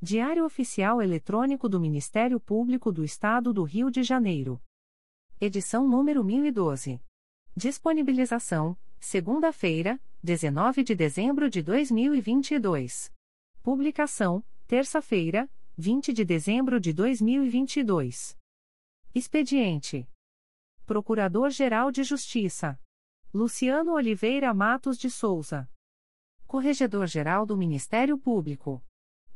Diário Oficial Eletrônico do Ministério Público do Estado do Rio de Janeiro. Edição número 1012. Disponibilização: segunda-feira, 19 de dezembro de 2022. Publicação: terça-feira, 20 de dezembro de 2022. Expediente: Procurador-Geral de Justiça Luciano Oliveira Matos de Souza. Corregedor-Geral do Ministério Público.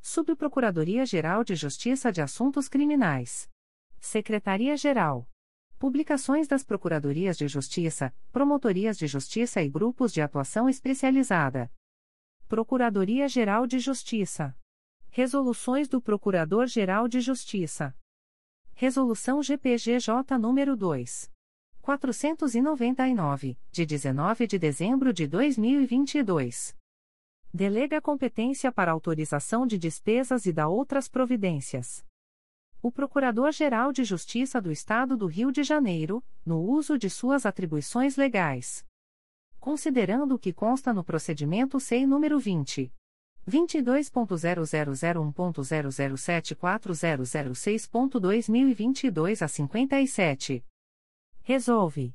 Subprocuradoria-Geral de Justiça de Assuntos Criminais. Secretaria-Geral. Publicações das Procuradorias de Justiça, Promotorias de Justiça e Grupos de Atuação Especializada. Procuradoria-Geral de Justiça. Resoluções do Procurador-Geral de Justiça. Resolução GPGJ nº 2. 499, de 19 de dezembro de 2022. Delega competência para autorização de despesas e da outras providências. O Procurador-Geral de Justiça do Estado do Rio de Janeiro, no uso de suas atribuições legais. Considerando o que consta no procedimento SEI número 20. 22.0001.0074006.2022 a 57. Resolve.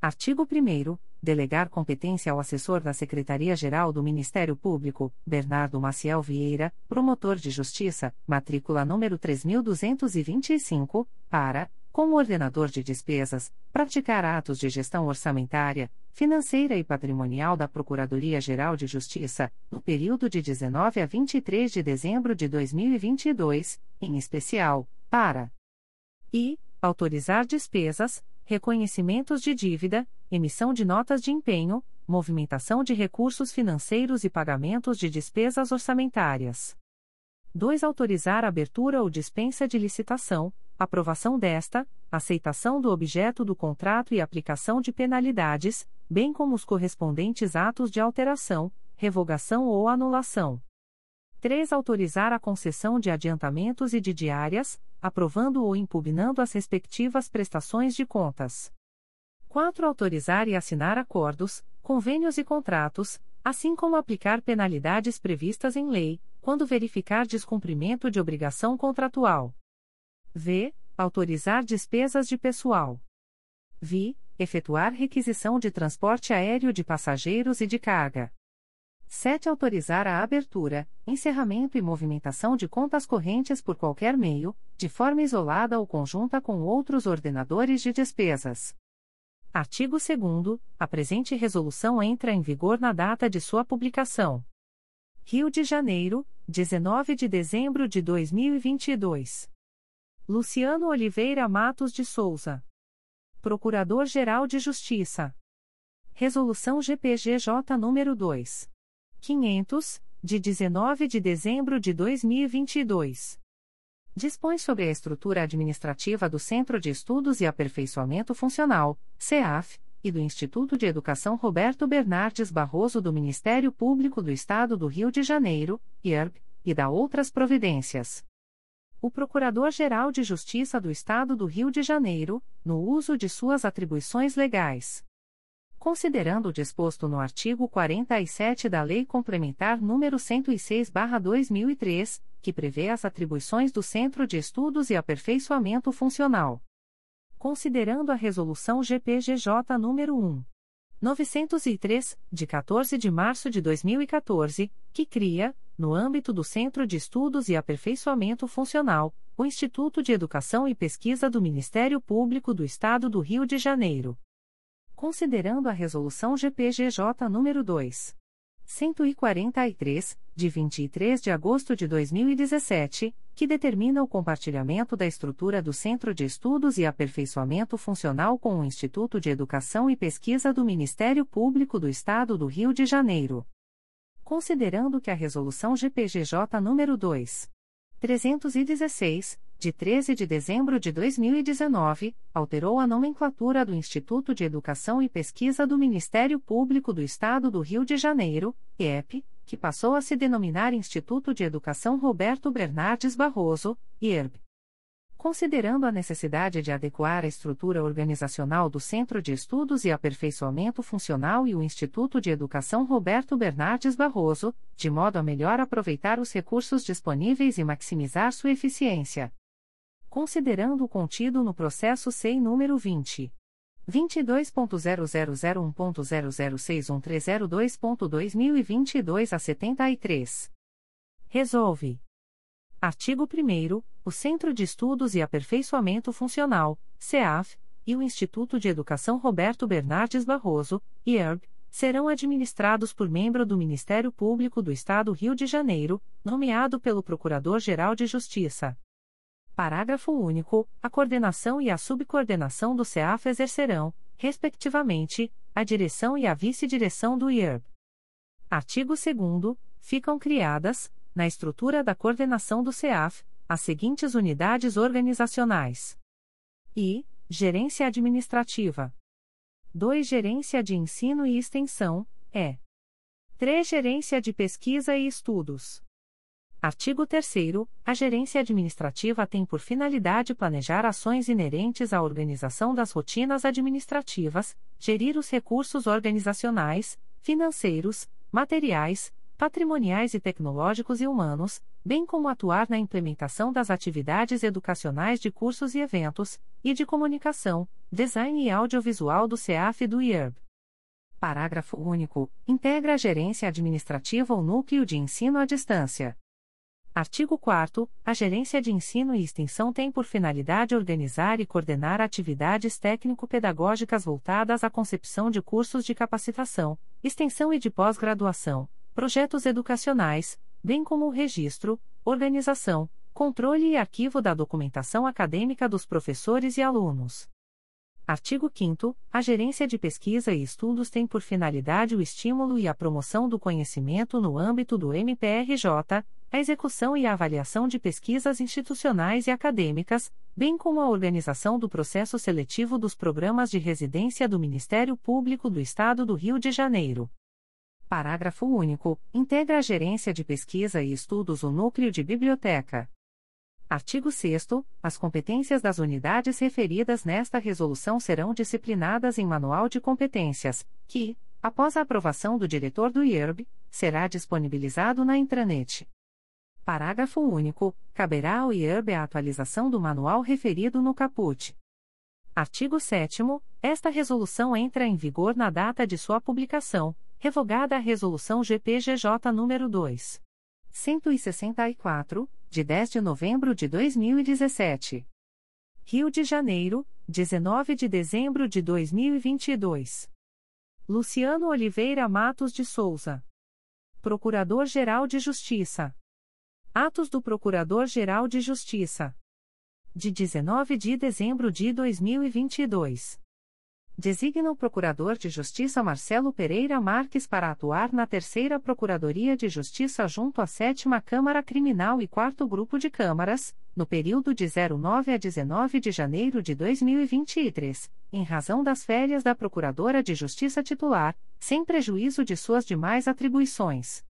Artigo 1 Delegar competência ao assessor da Secretaria-Geral do Ministério Público, Bernardo Maciel Vieira, promotor de justiça, matrícula número 3225, para, como ordenador de despesas, praticar atos de gestão orçamentária, financeira e patrimonial da Procuradoria-Geral de Justiça, no período de 19 a 23 de dezembro de 2022, em especial, para e autorizar despesas, reconhecimentos de dívida, emissão de notas de empenho, movimentação de recursos financeiros e pagamentos de despesas orçamentárias. 2. Autorizar a abertura ou dispensa de licitação, aprovação desta, aceitação do objeto do contrato e aplicação de penalidades, bem como os correspondentes atos de alteração, revogação ou anulação. 3. Autorizar a concessão de adiantamentos e de diárias, aprovando ou impugnando as respectivas prestações de contas. 4. Autorizar e assinar acordos, convênios e contratos, assim como aplicar penalidades previstas em lei, quando verificar descumprimento de obrigação contratual. V. Autorizar despesas de pessoal. Vi. Efetuar requisição de transporte aéreo de passageiros e de carga. 7. Autorizar a abertura, encerramento e movimentação de contas correntes por qualquer meio, de forma isolada ou conjunta com outros ordenadores de despesas. Artigo 2. A presente resolução entra em vigor na data de sua publicação. Rio de Janeiro, 19 de dezembro de 2022. Luciano Oliveira Matos de Souza. Procurador-Geral de Justiça. Resolução GPGJ nº 2. 500, de 19 de dezembro de 2022. Dispõe sobre a estrutura administrativa do Centro de Estudos e Aperfeiçoamento Funcional, CEAF, e do Instituto de Educação Roberto Bernardes Barroso do Ministério Público do Estado do Rio de Janeiro, IERB, e da outras providências o Procurador-Geral de Justiça do Estado do Rio de Janeiro, no uso de suas atribuições legais. Considerando o disposto no artigo 47 da Lei Complementar nº 106/2003, que prevê as atribuições do Centro de Estudos e Aperfeiçoamento Funcional. Considerando a Resolução GPGJ nº 1. 903, de 14 de março de 2014, que cria, no âmbito do Centro de Estudos e Aperfeiçoamento Funcional, o Instituto de Educação e Pesquisa do Ministério Público do Estado do Rio de Janeiro. Considerando a Resolução GPGJ nº 2. 143, de 23 de agosto de 2017, que determina o compartilhamento da estrutura do Centro de Estudos e Aperfeiçoamento Funcional com o Instituto de Educação e Pesquisa do Ministério Público do Estado do Rio de Janeiro. Considerando que a Resolução GPGJ nº 2. 316, de 13 de dezembro de 2019, alterou a nomenclatura do Instituto de Educação e Pesquisa do Ministério Público do Estado do Rio de Janeiro, IEP, que passou a se denominar Instituto de Educação Roberto Bernardes Barroso, IERB. Considerando a necessidade de adequar a estrutura organizacional do Centro de Estudos e Aperfeiçoamento Funcional e o Instituto de Educação Roberto Bernardes Barroso, de modo a melhor aproveitar os recursos disponíveis e maximizar sua eficiência. Considerando o contido no processo SEI número 20. 22.0001.0061302.2022 a 73. Resolve. Artigo 1 o Centro de Estudos e Aperfeiçoamento Funcional, CEAF, e o Instituto de Educação Roberto Bernardes Barroso, IERB, serão administrados por membro do Ministério Público do Estado Rio de Janeiro, nomeado pelo Procurador-Geral de Justiça. Parágrafo único. A coordenação e a subcoordenação do CEAF exercerão, respectivamente, a direção e a vice-direção do IERB. Artigo 2 Ficam criadas, na estrutura da coordenação do CEAF, as seguintes unidades organizacionais: I. Gerência Administrativa. 2. Gerência de Ensino e Extensão, E. 3. Gerência de Pesquisa e Estudos. Artigo 3 A gerência administrativa tem por finalidade planejar ações inerentes à organização das rotinas administrativas, gerir os recursos organizacionais, financeiros, materiais, patrimoniais e tecnológicos e humanos, bem como atuar na implementação das atividades educacionais de cursos e eventos, e de comunicação, design e audiovisual do CEAF e do IERB. Parágrafo único. Integra a gerência administrativa ou núcleo de ensino à distância. Artigo 4 A Gerência de Ensino e Extensão tem por finalidade organizar e coordenar atividades técnico-pedagógicas voltadas à concepção de cursos de capacitação, extensão e de pós-graduação, projetos educacionais, bem como o registro, organização, controle e arquivo da documentação acadêmica dos professores e alunos. Artigo 5 A Gerência de Pesquisa e Estudos tem por finalidade o estímulo e a promoção do conhecimento no âmbito do MPRJ, a execução e a avaliação de pesquisas institucionais e acadêmicas, bem como a organização do processo seletivo dos programas de residência do Ministério Público do Estado do Rio de Janeiro. Parágrafo único. Integra a Gerência de Pesquisa e Estudos o Núcleo de Biblioteca. Artigo 6 As competências das unidades referidas nesta resolução serão disciplinadas em Manual de Competências, que, após a aprovação do diretor do IERB, será disponibilizado na intranet. Parágrafo único. Caberá ao IERB a atualização do manual referido no caput. Artigo 7 Esta resolução entra em vigor na data de sua publicação, revogada a Resolução GPGJ nº 2. 164, de 10 de novembro de 2017. Rio de Janeiro, 19 de dezembro de 2022. Luciano Oliveira Matos de Souza. Procurador-Geral de Justiça. Atos do Procurador-Geral de Justiça. De 19 de dezembro de 2022. Designa o Procurador de Justiça Marcelo Pereira Marques para atuar na Terceira Procuradoria de Justiça junto à Sétima Câmara Criminal e Quarto Grupo de Câmaras, no período de 09 a 19 de janeiro de 2023, em razão das férias da Procuradora de Justiça titular, sem prejuízo de suas demais atribuições.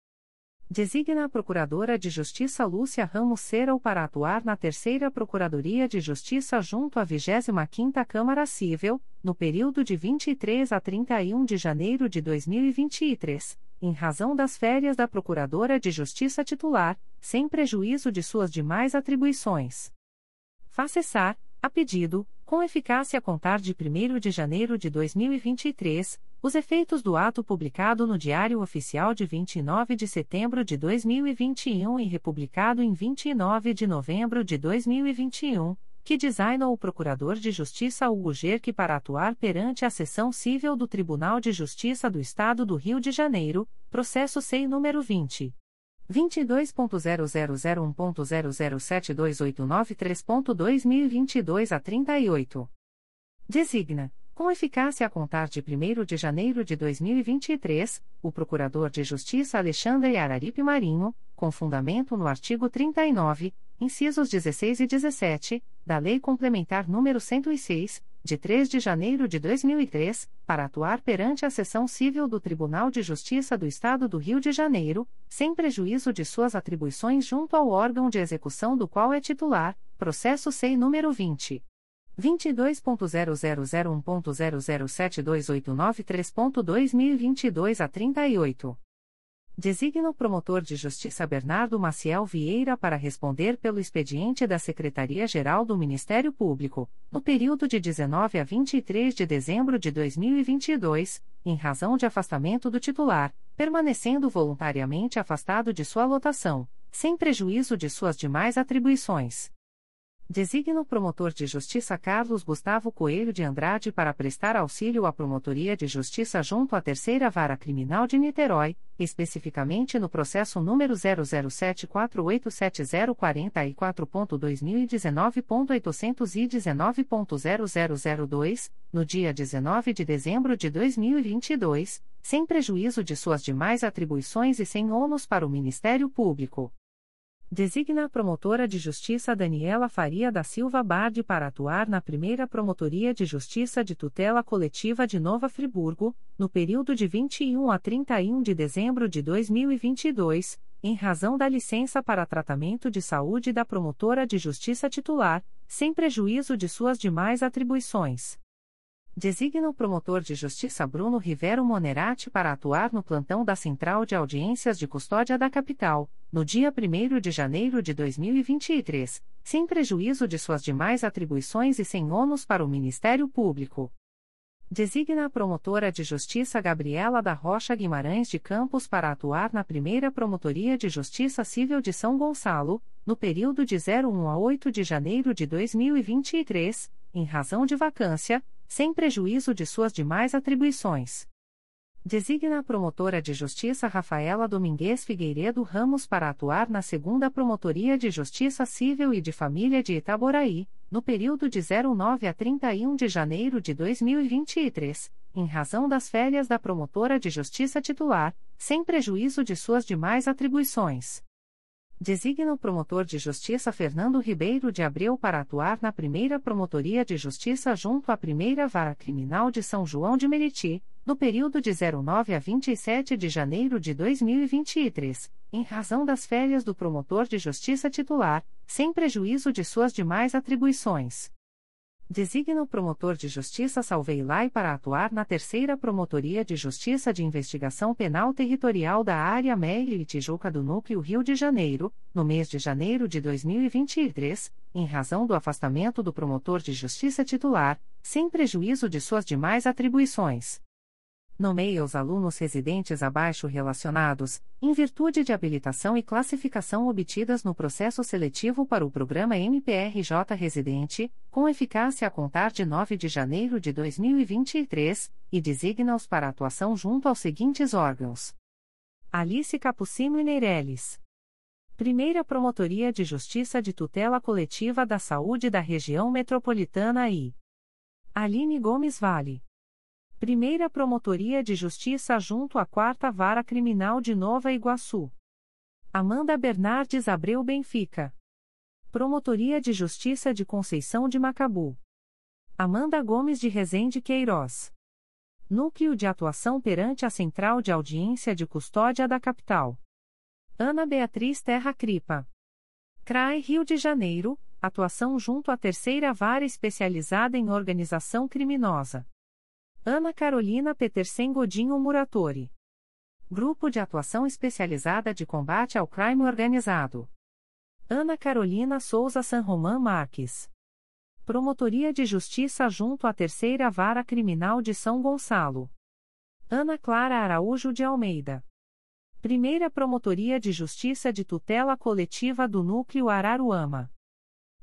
Designa a Procuradora de Justiça Lúcia Ramos Serral para atuar na Terceira Procuradoria de Justiça junto à 25ª Câmara Civil, no período de 23 a 31 de janeiro de 2023, em razão das férias da Procuradora de Justiça titular, sem prejuízo de suas demais atribuições. Faça cessar, a pedido, com eficácia a contar de 1 de janeiro de 2023, os efeitos do ato publicado no Diário Oficial de 29 de setembro de 2021 e republicado em 29 de novembro de 2021, que designou o Procurador de Justiça Hugo Gerque para atuar perante a Seção Civil do Tribunal de Justiça do Estado do Rio de Janeiro, processo SEI número 20. 22.0001.0072893.2022 a 38. Designa com eficácia a contar de 1 de janeiro de 2023, o Procurador de Justiça Alexandre Araripe Marinho, com fundamento no artigo 39, incisos 16 e 17, da Lei Complementar nº 106, de 3 de janeiro de 2003, para atuar perante a Seção Civil do Tribunal de Justiça do Estado do Rio de Janeiro, sem prejuízo de suas atribuições junto ao órgão de execução do qual é titular, processo SEI número 20. 22.0001.0072893.2022 a 38. Designa o promotor de justiça Bernardo Maciel Vieira para responder pelo expediente da Secretaria-Geral do Ministério Público, no período de 19 a 23 de dezembro de 2022, em razão de afastamento do titular, permanecendo voluntariamente afastado de sua lotação, sem prejuízo de suas demais atribuições. Designa o promotor de justiça Carlos Gustavo Coelho de Andrade para prestar auxílio à Promotoria de Justiça junto à Terceira Vara Criminal de Niterói, especificamente no processo número 007487044.2019.819.0002, no dia 19 de dezembro de 2022, sem prejuízo de suas demais atribuições e sem ônus para o Ministério Público. Designa a promotora de justiça Daniela Faria da Silva Bardi para atuar na primeira Promotoria de Justiça de Tutela Coletiva de Nova Friburgo, no período de 21 a 31 de dezembro de 2022, em razão da licença para tratamento de saúde da promotora de justiça titular, sem prejuízo de suas demais atribuições. Designa o promotor de justiça Bruno Rivero Monerati para atuar no plantão da Central de Audiências de Custódia da Capital, no dia 1 de janeiro de 2023, sem prejuízo de suas demais atribuições e sem ônus para o Ministério Público. Designa a promotora de justiça Gabriela da Rocha Guimarães de Campos para atuar na primeira Promotoria de Justiça Civil de São Gonçalo, no período de 01 a 8 de janeiro de 2023, em razão de vacância sem prejuízo de suas demais atribuições. Designa a promotora de justiça Rafaela Domingues Figueiredo Ramos para atuar na segunda Promotoria de Justiça Civil e de Família de Itaboraí, no período de 09 a 31 de janeiro de 2023, em razão das férias da promotora de justiça titular, sem prejuízo de suas demais atribuições. Designa o promotor de justiça Fernando Ribeiro de Abreu para atuar na primeira Promotoria de Justiça junto à primeira Vara Criminal de São João de Meriti, no período de 09 a 27 de janeiro de 2023, em razão das férias do promotor de justiça titular, sem prejuízo de suas demais atribuições. Designa o promotor de justiça Salveilai para atuar na terceira Promotoria de Justiça de Investigação Penal Territorial da Área Meire e Tijuca do Núcleo Rio de Janeiro, no mês de janeiro de 2023, em razão do afastamento do promotor de justiça titular, sem prejuízo de suas demais atribuições nomeia os alunos residentes abaixo relacionados, em virtude de habilitação e classificação obtidas no processo seletivo para o programa MPRJ Residente, com eficácia a contar de 9 de janeiro de 2023, e designa-os para atuação junto aos seguintes órgãos: Alice Capucino e Neireles. Primeira Promotoria de Justiça de Tutela Coletiva da Saúde da Região Metropolitana I. Aline Gomes Vale. Primeira Promotoria de Justiça junto à Quarta Vara Criminal de Nova Iguaçu. Amanda Bernardes Abreu Benfica. Promotoria de Justiça de Conceição de Macabu. Amanda Gomes de Rezende Queiroz. Núcleo de Atuação perante a Central de Audiência de Custódia da Capital. Ana Beatriz Terra Cripa. CRAE Rio de Janeiro, atuação junto à Terceira Vara Especializada em Organização Criminosa. Ana Carolina Petersen Godinho Muratori. Grupo de Atuação Especializada de Combate ao Crime Organizado. Ana Carolina Souza San Román Marques. Promotoria de Justiça junto à Terceira Vara Criminal de São Gonçalo. Ana Clara Araújo de Almeida. Primeira Promotoria de Justiça de Tutela Coletiva do Núcleo Araruama.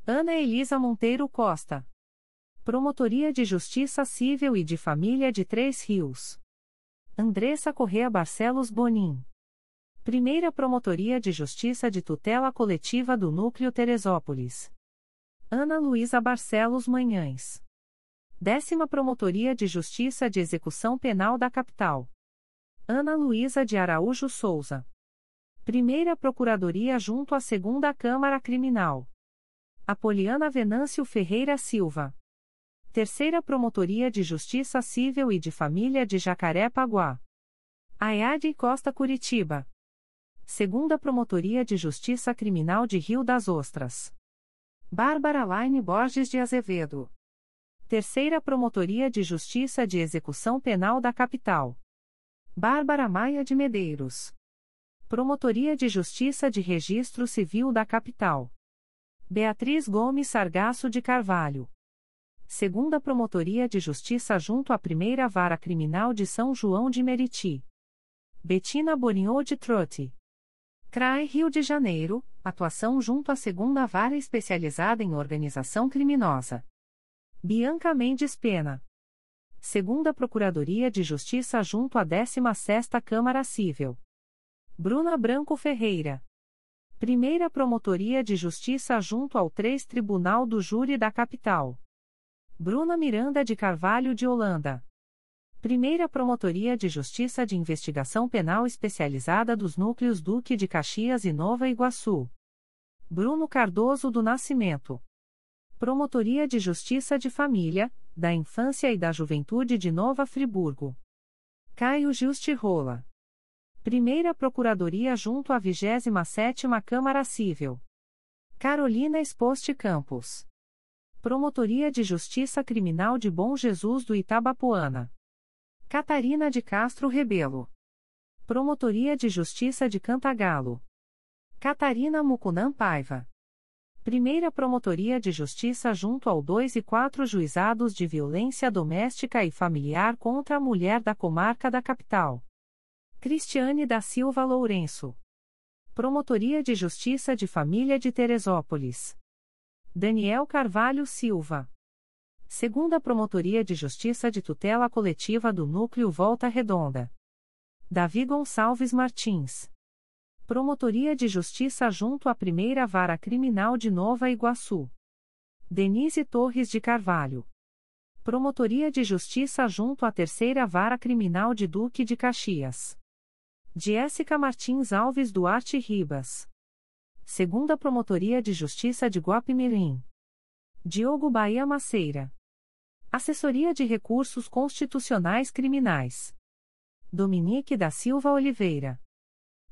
Ana Elisa Monteiro Costa. Promotoria de Justiça Civil e de Família de Três Rios. Andressa Correa Barcelos Bonin. Primeira Promotoria de Justiça de Tutela Coletiva do Núcleo Teresópolis. Ana Luísa Barcelos Manhães. Décima Promotoria de Justiça de Execução Penal da Capital. Ana Luísa de Araújo Souza. Primeira Procuradoria junto à Segunda Câmara Criminal. Apoliana Venâncio Ferreira Silva. Terceira Promotoria de Justiça Civil e de Família de Jacaré-Paguá. Ayade Costa Curitiba. Segunda Promotoria de Justiça Criminal de Rio das Ostras. Bárbara Laine Borges de Azevedo. Terceira Promotoria de Justiça de Execução Penal da Capital. Bárbara Maia de Medeiros. Promotoria de Justiça de Registro Civil da Capital. Beatriz Gomes Sargaço de Carvalho segunda Promotoria de Justiça junto à Primeira Vara Criminal de São João de Meriti. Betina Borinho de Trotti. CRAE Rio de Janeiro, atuação junto à Segunda Vara Especializada em Organização Criminosa. Bianca Mendes Pena. Segunda Procuradoria de Justiça junto à 16ª Câmara Civil. Bruna Branco Ferreira. Primeira Promotoria de Justiça junto ao 3 Tribunal do Júri da Capital. Bruna Miranda de Carvalho de Holanda. Primeira Promotoria de Justiça de Investigação Penal Especializada dos Núcleos Duque de Caxias e Nova Iguaçu. Bruno Cardoso do Nascimento. Promotoria de Justiça de Família, da Infância e da Juventude de Nova Friburgo. Caio Justi Rola. Primeira Procuradoria junto à 27ª Câmara Civil. Carolina Exposte Campos. Promotoria de Justiça Criminal de Bom Jesus do Itabapoana. Catarina de Castro Rebelo. Promotoria de Justiça de Cantagalo. Catarina Mucunam Paiva. Primeira Promotoria de Justiça junto ao 2 e 4 Juizados de Violência Doméstica e Familiar contra a Mulher da Comarca da Capital. Cristiane da Silva Lourenço. Promotoria de Justiça de Família de Teresópolis. Daniel Carvalho Silva. Segunda Promotoria de Justiça de Tutela Coletiva do Núcleo Volta Redonda. Davi Gonçalves Martins. Promotoria de Justiça junto à Primeira Vara Criminal de Nova Iguaçu. Denise Torres de Carvalho. Promotoria de Justiça junto à Terceira Vara Criminal de Duque de Caxias. Jéssica Martins Alves Duarte Ribas segunda Promotoria de Justiça de Guapimirim. Diogo Bahia Maceira. Assessoria de Recursos Constitucionais Criminais. Dominique da Silva Oliveira.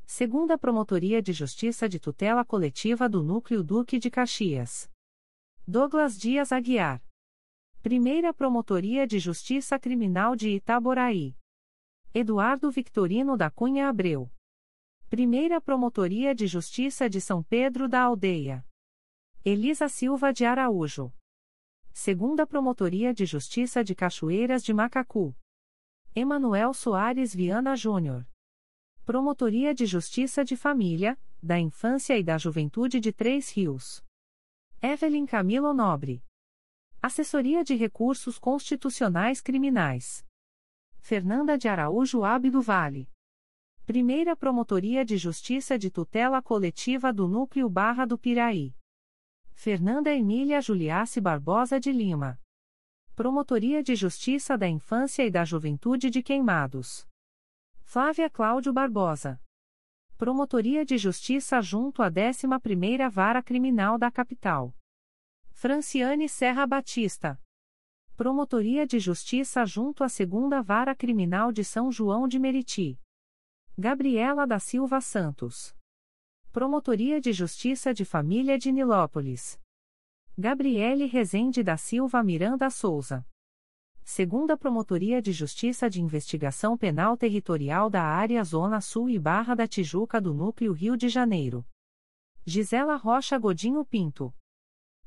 Segunda Promotoria de Justiça de Tutela Coletiva do Núcleo Duque de Caxias. Douglas Dias Aguiar. Primeira Promotoria de Justiça Criminal de Itaboraí. Eduardo Victorino da Cunha Abreu. Primeira Promotoria de Justiça de São Pedro da Aldeia. Elisa Silva de Araújo. Segunda Promotoria de Justiça de Cachoeiras de Macacu. Emanuel Soares Viana Júnior. Promotoria de Justiça de Família, da Infância e da Juventude de Três Rios. Evelyn Camilo Nobre. Assessoria de Recursos Constitucionais Criminais. Fernanda de Araújo Abdo Vale. Primeira Promotoria de Justiça de Tutela Coletiva do Núcleo Barra do Piraí. Fernanda Emília Juliace Barbosa de Lima. Promotoria de Justiça da Infância e da Juventude de Queimados. Flávia Cláudio Barbosa. Promotoria de Justiça junto à 11ª Vara Criminal da Capital. Franciane Serra Batista. Promotoria de Justiça junto à 2 Vara Criminal de São João de Meriti. Gabriela da Silva Santos. Promotoria de Justiça de Família de Nilópolis. Gabriele Rezende da Silva Miranda Souza. Segunda Promotoria de Justiça de Investigação Penal Territorial da Área Zona Sul e Barra da Tijuca do Núcleo Rio de Janeiro. Gisela Rocha Godinho Pinto.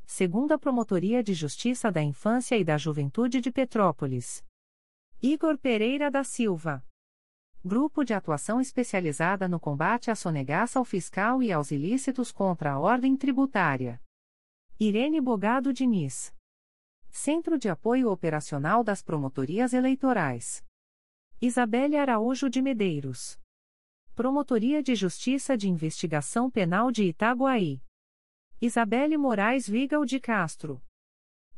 Segunda Promotoria de Justiça da Infância e da Juventude de Petrópolis. Igor Pereira da Silva. Grupo de Atuação Especializada no Combate à Sonegaça ao Fiscal e aos Ilícitos contra a Ordem Tributária. Irene Bogado Diniz. Centro de Apoio Operacional das Promotorias Eleitorais. Isabelle Araújo de Medeiros. Promotoria de Justiça de Investigação Penal de Itaguaí. Isabelle Moraes Vigal de Castro.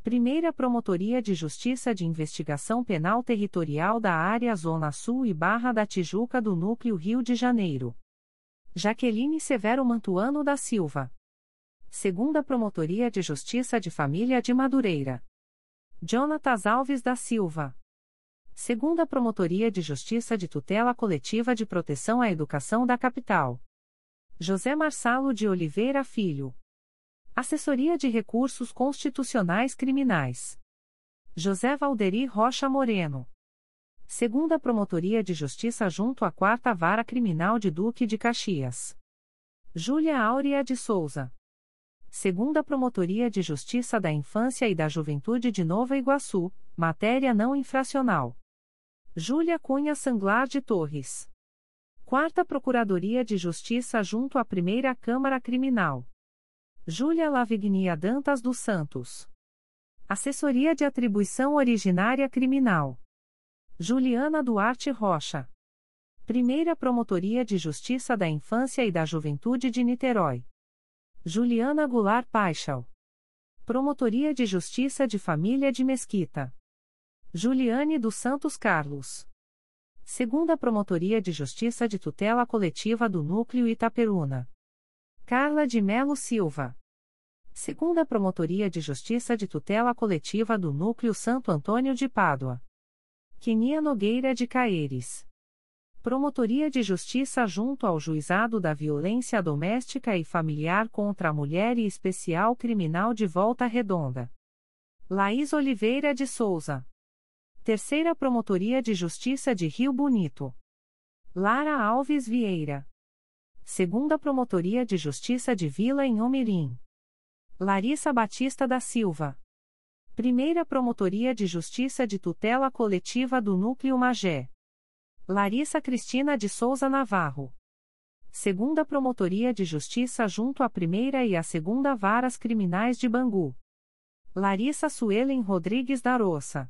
Primeira Promotoria de Justiça de Investigação Penal Territorial da Área Zona Sul e Barra da Tijuca do Núcleo Rio de Janeiro. Jaqueline Severo Mantuano da Silva. Segunda Promotoria de Justiça de Família de Madureira. Jonatas Alves da Silva. Segunda Promotoria de Justiça de Tutela Coletiva de Proteção à Educação da Capital. José Marçalo de Oliveira Filho. Assessoria de Recursos Constitucionais Criminais. José Valderi Rocha Moreno. Segunda Promotoria de Justiça junto à Quarta Vara Criminal de Duque de Caxias. Júlia Áurea de Souza. Segunda Promotoria de Justiça da Infância e da Juventude de Nova Iguaçu, matéria não infracional. Júlia Cunha Sanglar de Torres. Quarta Procuradoria de Justiça junto à Primeira Câmara Criminal. Júlia Lavignia Dantas dos Santos. Assessoria de Atribuição Originária Criminal. Juliana Duarte Rocha. Primeira Promotoria de Justiça da Infância e da Juventude de Niterói. Juliana Goulart Paixal. Promotoria de Justiça de Família de Mesquita. Juliane dos Santos Carlos. Segunda Promotoria de Justiça de Tutela Coletiva do Núcleo Itaperuna. Carla de Melo Silva. Segunda Promotoria de Justiça de Tutela Coletiva do Núcleo Santo Antônio de Pádua. Quenia Nogueira de Caeres. Promotoria de Justiça junto ao Juizado da Violência Doméstica e Familiar contra a Mulher e Especial Criminal de Volta Redonda. Laís Oliveira de Souza. Terceira Promotoria de Justiça de Rio Bonito. Lara Alves Vieira. Segunda Promotoria de Justiça de Vila em Omirim. Larissa Batista da Silva. Primeira Promotoria de Justiça de Tutela Coletiva do Núcleo Magé. Larissa Cristina de Souza Navarro. Segunda Promotoria de Justiça junto à Primeira e à Segunda Varas Criminais de Bangu. Larissa Suelen Rodrigues da Roça.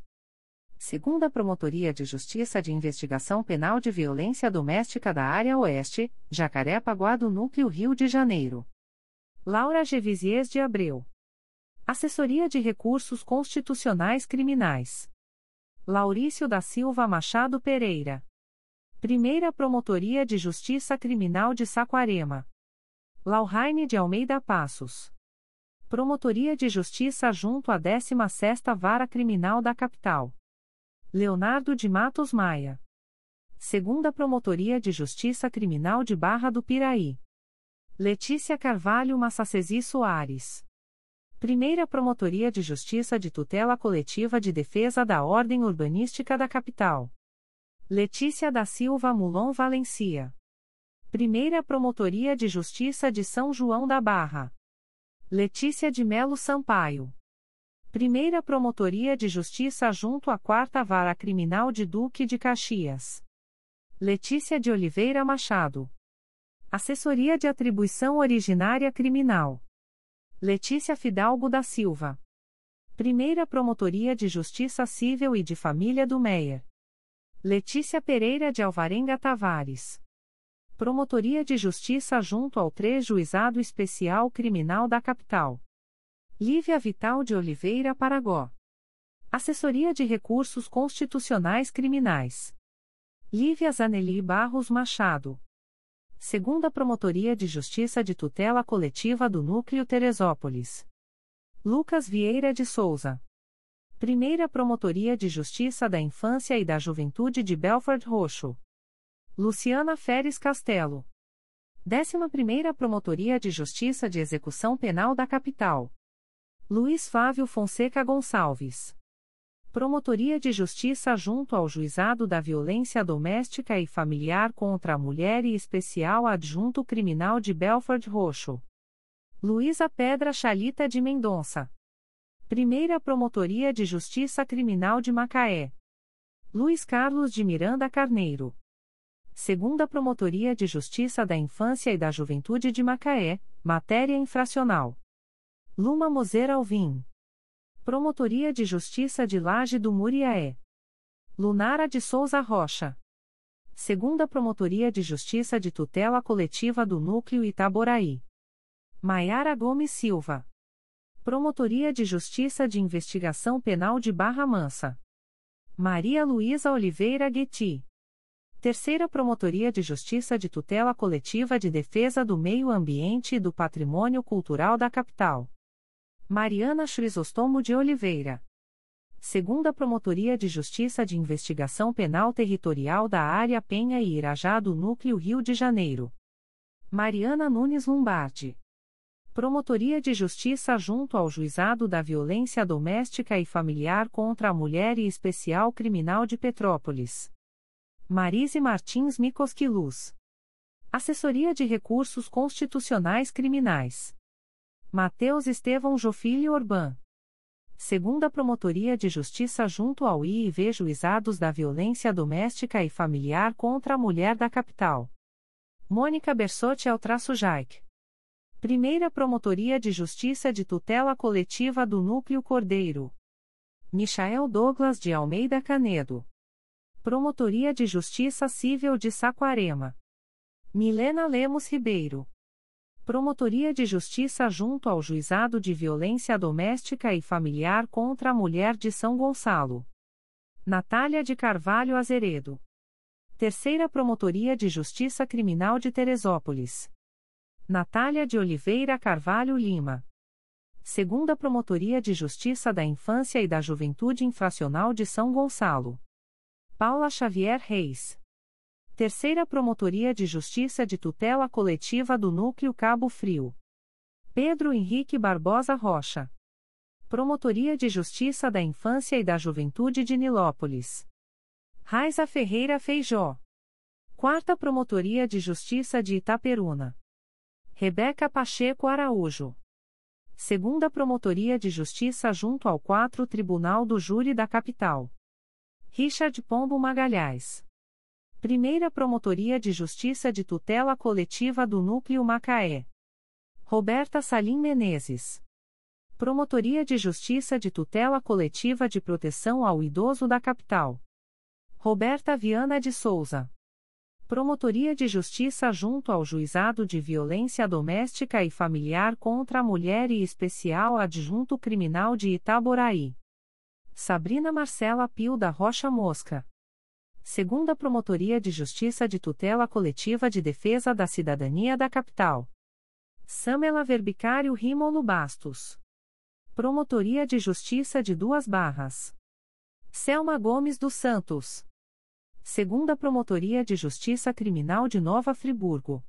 Segunda Promotoria de Justiça de Investigação Penal de Violência Doméstica da Área Oeste, Jacaré-Paguá do Núcleo Rio de Janeiro. Laura Gevisies de Abreu. Assessoria de Recursos Constitucionais Criminais. Laurício da Silva Machado Pereira. Primeira Promotoria de Justiça Criminal de Saquarema. Lauhaine de Almeida Passos. Promotoria de Justiça junto à 16ª Vara Criminal da Capital. Leonardo de Matos Maia. Segunda Promotoria de Justiça Criminal de Barra do Piraí. Letícia Carvalho Massacesi Soares. Primeira Promotoria de Justiça de Tutela Coletiva de Defesa da Ordem Urbanística da Capital. Letícia da Silva Mulon Valencia. Primeira Promotoria de Justiça de São João da Barra. Letícia de Melo Sampaio. Primeira Promotoria de Justiça junto à Quarta Vara Criminal de Duque de Caxias. Letícia de Oliveira Machado. Assessoria de Atribuição Originária Criminal. Letícia Fidalgo da Silva. Primeira Promotoria de Justiça Civil e de Família do Meier. Letícia Pereira de Alvarenga Tavares. Promotoria de Justiça junto ao 3 Juizado Especial Criminal da Capital. Lívia Vital de Oliveira Paragó. Assessoria de Recursos Constitucionais Criminais. Lívia Zaneli Barros Machado. Segunda Promotoria de Justiça de Tutela Coletiva do Núcleo Teresópolis. Lucas Vieira de Souza. Primeira Promotoria de Justiça da Infância e da Juventude de Belford Roxo. Luciana Feres Castelo. Décima Primeira Promotoria de Justiça de Execução Penal da Capital. Luiz Flávio Fonseca Gonçalves. Promotoria de Justiça junto ao Juizado da Violência Doméstica e Familiar contra a Mulher e Especial Adjunto Criminal de Belford Roxo. Luísa Pedra Chalita de Mendonça. Primeira Promotoria de Justiça Criminal de Macaé. Luiz Carlos de Miranda Carneiro. Segunda Promotoria de Justiça da Infância e da Juventude de Macaé, Matéria Infracional. Luma Moser Alvim. Promotoria de Justiça de Laje do Muriaé. Lunara de Souza Rocha. Segunda Promotoria de Justiça de Tutela Coletiva do Núcleo Itaboraí. Maiara Gomes Silva. Promotoria de Justiça de Investigação Penal de Barra Mansa. Maria Luísa Oliveira Guetti. Terceira Promotoria de Justiça de Tutela Coletiva de Defesa do Meio Ambiente e do Patrimônio Cultural da Capital. Mariana Crisostomo de Oliveira. Segunda Promotoria de Justiça de Investigação Penal Territorial da Área Penha e Irajá do Núcleo Rio de Janeiro. Mariana Nunes Lombardi. Promotoria de Justiça junto ao Juizado da Violência Doméstica e Familiar contra a Mulher e Especial Criminal de Petrópolis. Marise Martins Micosquiluz. Assessoria de Recursos Constitucionais Criminais. Mateus Estevão Jofilho Orban. Segunda Promotoria de Justiça junto ao IIV Juizados da Violência Doméstica e Familiar contra a Mulher da Capital. Mônica Bersotti Eltraço-Jaic. Primeira Promotoria de Justiça de Tutela Coletiva do Núcleo Cordeiro. Michael Douglas de Almeida Canedo. Promotoria de Justiça Civil de Saquarema. Milena Lemos Ribeiro. Promotoria de Justiça junto ao Juizado de Violência Doméstica e Familiar contra a Mulher de São Gonçalo. Natália de Carvalho Azeredo. Terceira Promotoria de Justiça Criminal de Teresópolis. Natália de Oliveira Carvalho Lima. Segunda Promotoria de Justiça da Infância e da Juventude Infracional de São Gonçalo. Paula Xavier Reis. Terceira Promotoria de Justiça de Tutela Coletiva do Núcleo Cabo Frio. Pedro Henrique Barbosa Rocha. Promotoria de Justiça da Infância e da Juventude de Nilópolis. Raiza Ferreira Feijó. Quarta Promotoria de Justiça de Itaperuna. Rebeca Pacheco Araújo. Segunda Promotoria de Justiça junto ao 4 Tribunal do Júri da Capital. Richard Pombo Magalhães. Primeira Promotoria de Justiça de Tutela Coletiva do Núcleo Macaé. Roberta Salim Menezes. Promotoria de Justiça de Tutela Coletiva de Proteção ao Idoso da Capital. Roberta Viana de Souza. Promotoria de Justiça junto ao Juizado de Violência Doméstica e Familiar contra a Mulher e Especial Adjunto Criminal de Itaboraí. Sabrina Marcela Pio da Rocha Mosca. Segunda Promotoria de Justiça de Tutela Coletiva de Defesa da Cidadania da Capital. Samela Verbicário Rimolo Bastos. Promotoria de Justiça de Duas Barras. Selma Gomes dos Santos. Segunda Promotoria de Justiça Criminal de Nova Friburgo.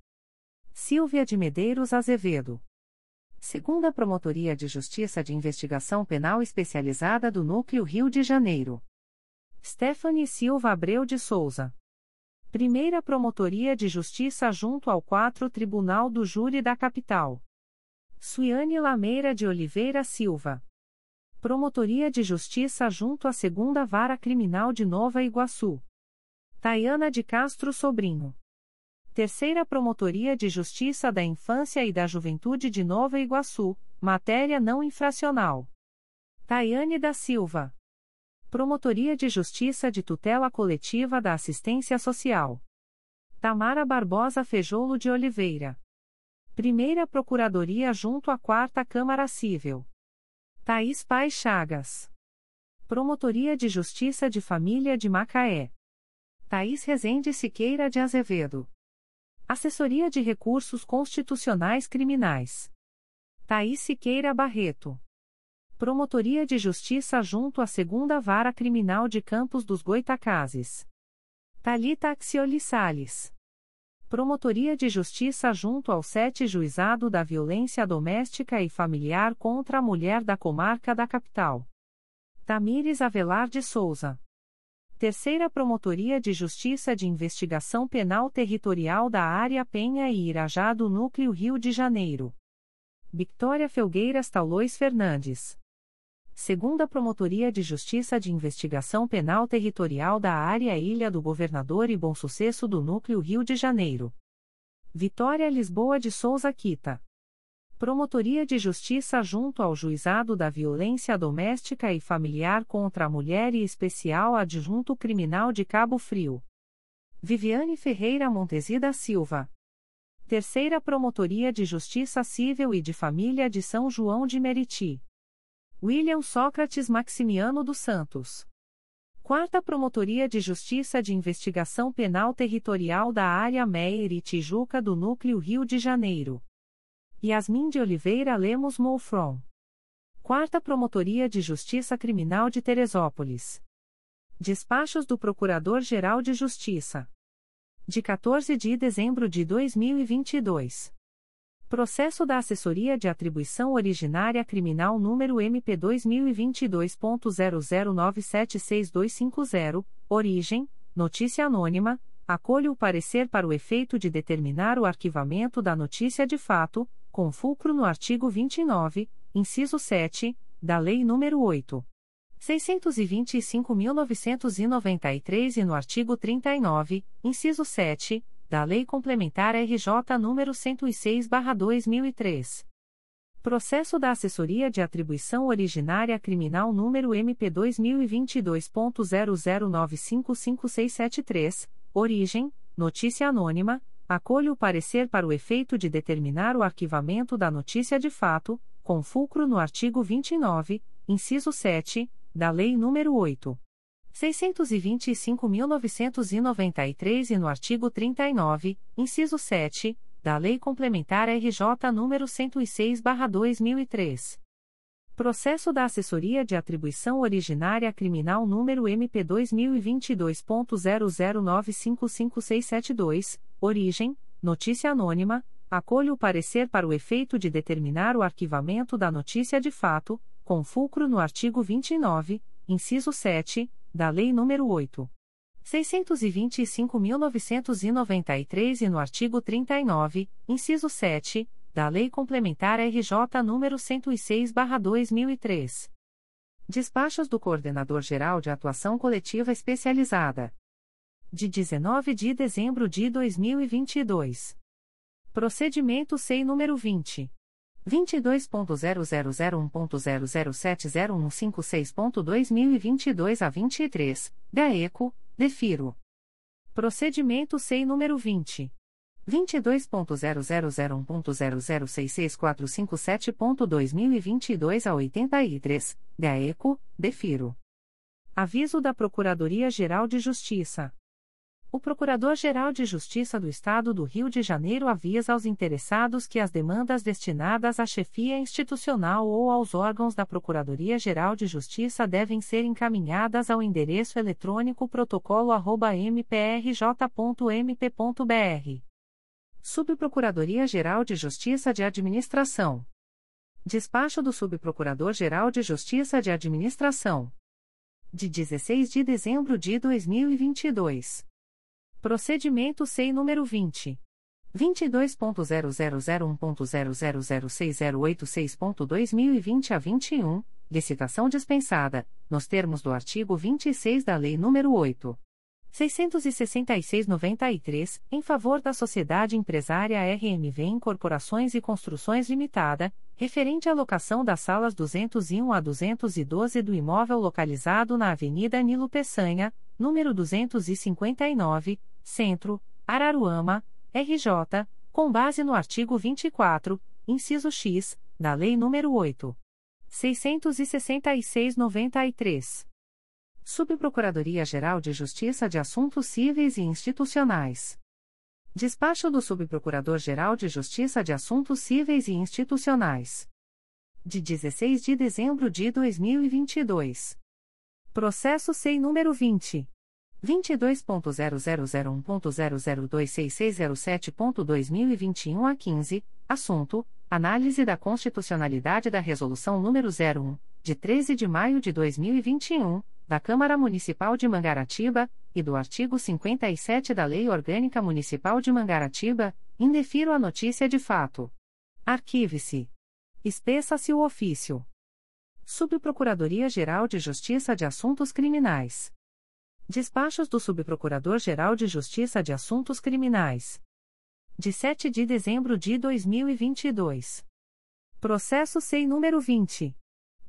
Silvia de Medeiros Azevedo. Segunda Promotoria de Justiça de Investigação Penal Especializada do Núcleo Rio de Janeiro. Stephanie Silva Abreu de Souza. Primeira Promotoria de Justiça junto ao 4 Tribunal do Júri da Capital. Suiane Lameira de Oliveira Silva. Promotoria de Justiça junto à Segunda Vara Criminal de Nova Iguaçu. Tayana de Castro Sobrinho. Terceira Promotoria de Justiça da Infância e da Juventude de Nova Iguaçu, matéria não infracional. Tayane da Silva. Promotoria de Justiça de Tutela Coletiva da Assistência Social. Tamara Barbosa Fejolo de Oliveira. Primeira Procuradoria junto à Quarta Câmara Civil. Thaís Pais Chagas. Promotoria de Justiça de Família de Macaé. Thaís Rezende Siqueira de Azevedo. Assessoria de Recursos Constitucionais Criminais. Thaís Siqueira Barreto. Promotoria de Justiça junto à Segunda Vara Criminal de Campos dos Goitacazes. Talita Axioli Sales. Promotoria de Justiça junto ao Sete Juizado da Violência Doméstica e Familiar contra a Mulher da Comarca da Capital. Tamires Avelar de Souza. Terceira Promotoria de Justiça de Investigação Penal Territorial da Área Penha e Irajá do Núcleo Rio de Janeiro. Victoria Felgueiras Taulois Fernandes. Segunda Promotoria de Justiça de Investigação Penal Territorial da Área Ilha do Governador e Bom Sucesso do Núcleo Rio de Janeiro. Vitória Lisboa de Souza Quita. Promotoria de Justiça junto ao Juizado da Violência Doméstica e Familiar contra a Mulher e Especial Adjunto Criminal de Cabo Frio. Viviane Ferreira Montesi da Silva. Terceira Promotoria de Justiça Civil e de Família de São João de Meriti. William Sócrates Maximiano dos Santos. Quarta Promotoria de Justiça de Investigação Penal Territorial da Área Meier e Tijuca do Núcleo Rio de Janeiro. Yasmin de Oliveira Lemos Moufron. Quarta Promotoria de Justiça Criminal de Teresópolis. Despachos do Procurador-Geral de Justiça. De 14 de dezembro de 2022. Processo da Assessoria de Atribuição Originária Criminal número MP 2022.00976250, origem, notícia anônima, acolho o parecer para o efeito de determinar o arquivamento da notícia de fato, com fulcro no artigo 29, inciso 7, da Lei nº 8. 625.993 e no artigo 39, inciso 7, da Lei Complementar RJ nº 106/2003. Processo da Assessoria de Atribuição Originária Criminal número MP 2022.00955673, origem, notícia anônima, acolho o parecer para o efeito de determinar o arquivamento da notícia de fato, com fulcro no artigo 29, inciso 7, da Lei nº 8. 625.993 e no artigo 39, inciso 7, da Lei Complementar RJ nº 106/2003. Processo da Assessoria de Atribuição Originária Criminal número MP 2022.00955672, origem, notícia anônima, acolho o parecer para o efeito de determinar o arquivamento da notícia de fato, com fulcro no artigo 29, inciso 7, da Lei nº 8. 625.993 e no artigo 39, inciso 7, da Lei Complementar RJ nº 106/2003. Despachos do Coordenador-Geral de Atuação Coletiva Especializada. De 19 de dezembro de 2022. Procedimento SEI número 20 22.0001.0070156.2022 a 23, GAECO, DEFIRO. Procedimento SEI número 20. 22.0001.0066457.2022 a 83, GAECO, DEFIRO. Aviso da Procuradoria-Geral de Justiça. O Procurador-Geral de Justiça do Estado do Rio de Janeiro avisa aos interessados que as demandas destinadas à chefia institucional ou aos órgãos da Procuradoria-Geral de Justiça devem ser encaminhadas ao endereço eletrônico protocolo@mprj.mp.br. Subprocuradoria-Geral de Justiça de Administração. Despacho do Subprocurador-Geral de Justiça de Administração. De 16 de dezembro de 2022. Procedimento SEI número 20. 22.0001.0006086.2020 a 21, licitação dispensada, nos termos do artigo 26 da Lei nº 8. 666-93, em favor da Sociedade Empresária RMV Incorporações e Construções Limitada, referente à locação das salas 201 a 212 do imóvel localizado na Avenida Nilo Peçanha, número 259, Centro, Araruama, RJ, com base no artigo 24, inciso X, da Lei nº 8. 666-93. Subprocuradoria-Geral de Justiça de Assuntos Cíveis e Institucionais. Despacho do Subprocurador-Geral de Justiça de Assuntos Cíveis e Institucionais. De 16 de dezembro de 2022. Processo SEI número 20. 22.0001.0026607.2021 a 15, assunto: Análise da constitucionalidade da Resolução número 01, de 13 de maio de 2021 da Câmara Municipal de Mangaratiba, e do artigo 57 da Lei Orgânica Municipal de Mangaratiba, indefiro a notícia de fato. Arquive-se. Espeça-se o ofício. Subprocuradoria-Geral de Justiça de Assuntos Criminais. Despachos do Subprocurador-Geral de Justiça de Assuntos Criminais. De 7 de dezembro de 2022. Processo SEI número 20.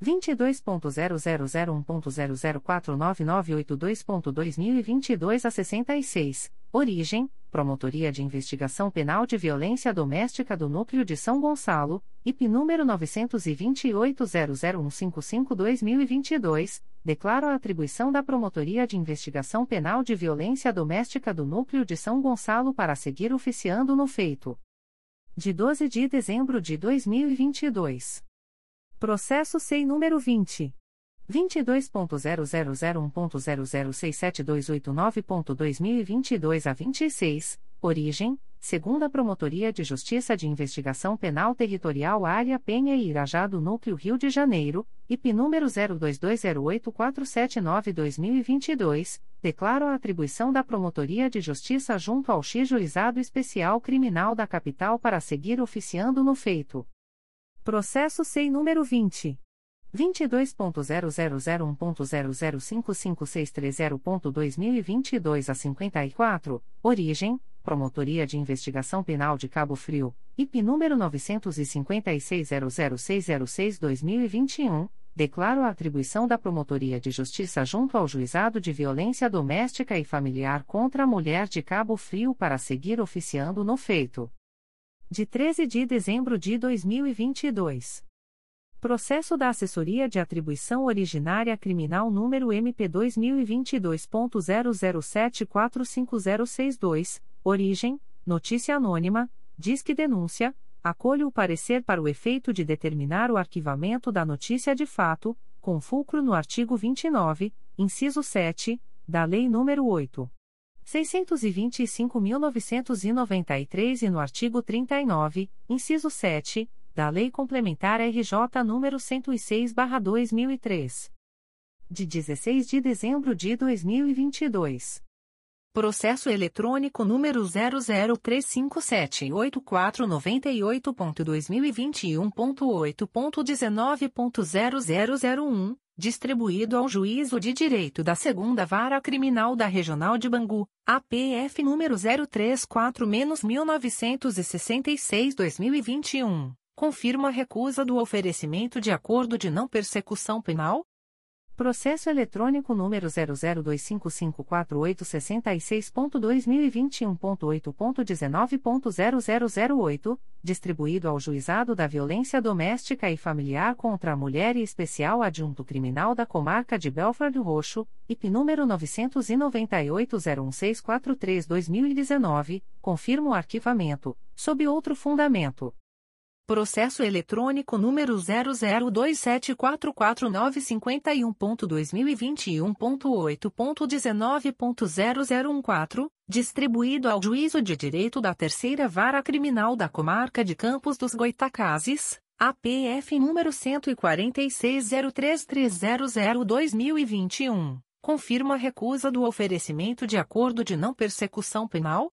22.0001.0049982.2022 a 66, origem, Promotoria de Investigação Penal de Violência Doméstica do Núcleo de São Gonçalo, IP número 928.00155-2022, declaro a atribuição da Promotoria de Investigação Penal de Violência Doméstica do Núcleo de São Gonçalo para seguir oficiando no feito. De 12 de dezembro de 2022. Processo SEI número 20. 22.0001.0067289.2022 a 26, origem, segunda Promotoria de Justiça de Investigação Penal Territorial Área Penha e Irajá do Núcleo Rio de Janeiro, IP número 02208479-2022, declaro a atribuição da Promotoria de Justiça junto ao X Juizado Especial Criminal da Capital para seguir oficiando no feito. Processo SEI número 20. 22.0001.0055630.2022 a 54, origem, Promotoria de Investigação Penal de Cabo Frio, IP número 956006006-2021, declaro a atribuição da Promotoria de Justiça junto ao Juizado de Violência Doméstica e Familiar contra a Mulher de Cabo Frio para seguir oficiando no feito de 13 de dezembro de 2022. Processo da Assessoria de Atribuição Originária Criminal número MP 2022.00745062, origem, notícia anônima, disque denúncia, acolho o parecer para o efeito de determinar o arquivamento da notícia de fato, com fulcro no artigo 29, inciso 7, da Lei nº 8. 625.993 e no artigo 39, inciso 7, da Lei Complementar RJ nº 106/2003. De 16 de dezembro de 2022. Processo eletrônico número 003578498.2021.8.19.0001 distribuído ao Juízo de Direito da Segunda Vara Criminal da Regional de Bangu, APF número 034-1966-2021, confirma a recusa do oferecimento de acordo de não persecução penal? Processo eletrônico número 002554866.2021.8.19.0008, distribuído ao Juizado da Violência Doméstica e Familiar contra a Mulher e Especial Adjunto Criminal da Comarca de Belford Roxo, IP número 998-01643-2019, confirma o arquivamento, sob outro fundamento. Processo eletrônico número 002744951.2021.8.19.0014, distribuído ao Juízo de Direito da Terceira Vara Criminal da Comarca de Campos dos Goitacazes, APF número 14603300-2021, confirma a recusa do oferecimento de acordo de não persecução penal,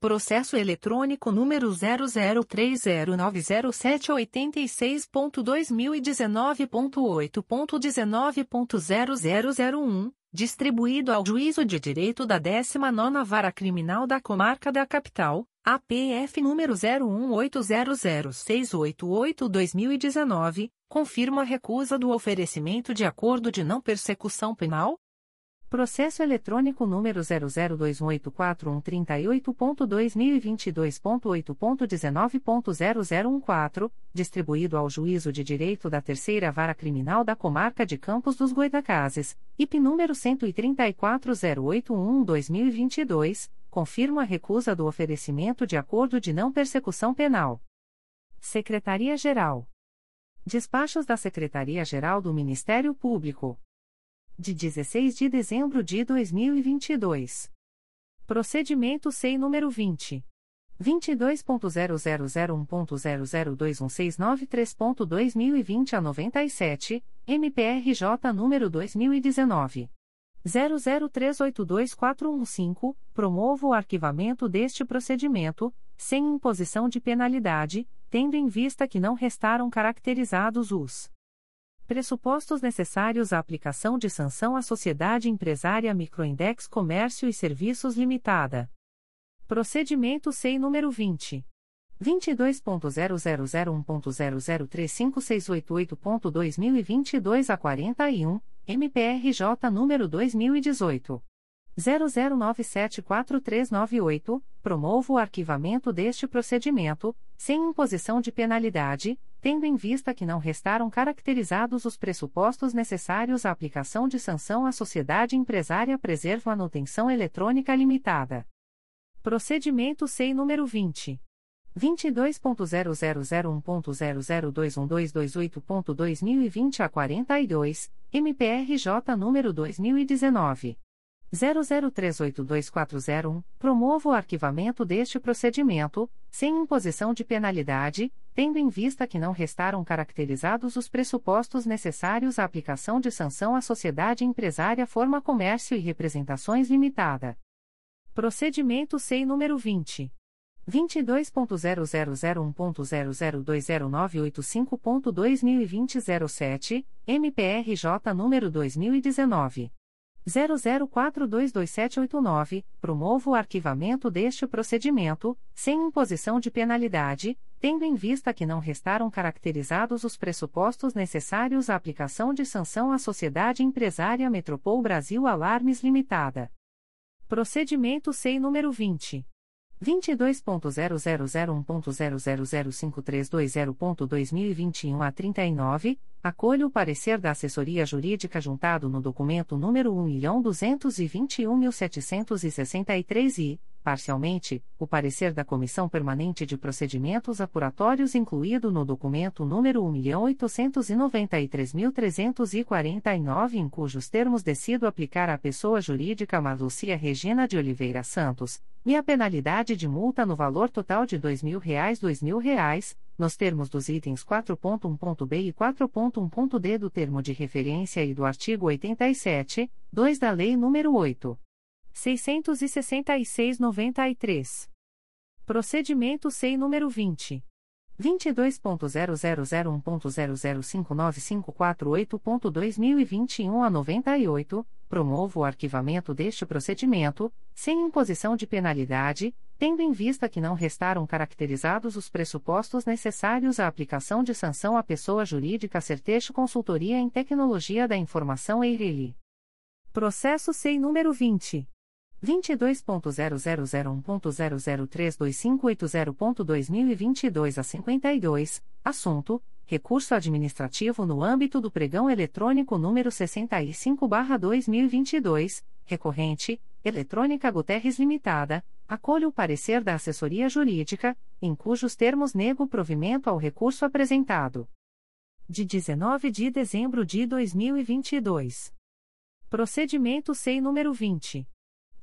Processo eletrônico número 003090786.2019.8.19.0001, distribuído ao Juízo de Direito da 19ª Vara Criminal da Comarca da Capital, APF número 01800688-2019, confirma a recusa do oferecimento de acordo de não persecução penal, Processo eletrônico número 002184138.2022.8.19.0014, distribuído ao Juízo de Direito da Terceira Vara Criminal da Comarca de Campos dos Goitacazes, IP número 134081-2022, confirma a recusa do oferecimento de acordo de não persecução penal. Secretaria-Geral. Despachos da Secretaria-Geral do Ministério Público de 16 de dezembro de 2022. Procedimento SEI número 20. 22.0001.0021693.2020 a 97, MPRJ número 2019. 00382415, promovo o arquivamento deste procedimento, sem imposição de penalidade, tendo em vista que não restaram caracterizados os Pressupostos necessários à aplicação de sanção à sociedade empresária Microindex Comércio e Serviços Limitada. Procedimento SEI número 20. 22.0001.0035688.2022 a 41, MPRJ número 2018. 00974398, promovo o arquivamento deste procedimento, sem imposição de penalidade, tendo em vista que não restaram caracterizados os pressupostos necessários à aplicação de sanção à sociedade empresária Preservo Manutenção Eletrônica Limitada. Procedimento SEI número 20. 22.0001.0021228.2020 a 42, MPRJ número 2019 00382401, promovo o arquivamento deste procedimento, sem imposição de penalidade, tendo em vista que não restaram caracterizados os pressupostos necessários à aplicação de sanção à sociedade empresária Forma Comércio e Representações Limitada. Procedimento SEI número 20. 22.0001.0020985.2020 07, MPRJ número 2019 00422789, promovo o arquivamento deste procedimento, sem imposição de penalidade, tendo em vista que não restaram caracterizados os pressupostos necessários à aplicação de sanção à sociedade empresária Metropol Brasil Alarmes Limitada. Procedimento SEI número 20. 22.0001.0005320.2021 a 39, acolho o parecer da assessoria jurídica juntado no documento número 1.221.763 e, parcialmente, o parecer da Comissão Permanente de Procedimentos Apuratórios incluído no documento número 1.893.349 em cujos termos decido aplicar à pessoa jurídica Marlucia Regina de Oliveira Santos, minha penalidade de multa no valor total de R$ 2.000 R$ 2.000, nos termos dos itens 4.1.b e 4.1.d do termo de referência e do artigo 87, 2 da Lei nº 8. 666-93. Procedimento SEI número 20. 22.0001.0059548.2021 a 98, promovo o arquivamento deste procedimento, sem imposição de penalidade, tendo em vista que não restaram caracterizados os pressupostos necessários à aplicação de sanção à pessoa jurídica Certejo Consultoria em Tecnologia da Informação Eireli. Processo SEI número 20. 22.0001.0032580.2022 a 52, assunto: Recurso administrativo no âmbito do pregão eletrônico número 65/2022, recorrente, Eletrônica Guterres Limitada, acolho o parecer da assessoria jurídica, em cujos termos nego provimento ao recurso apresentado. De 19 de dezembro de 2022. Procedimento SEI número 20.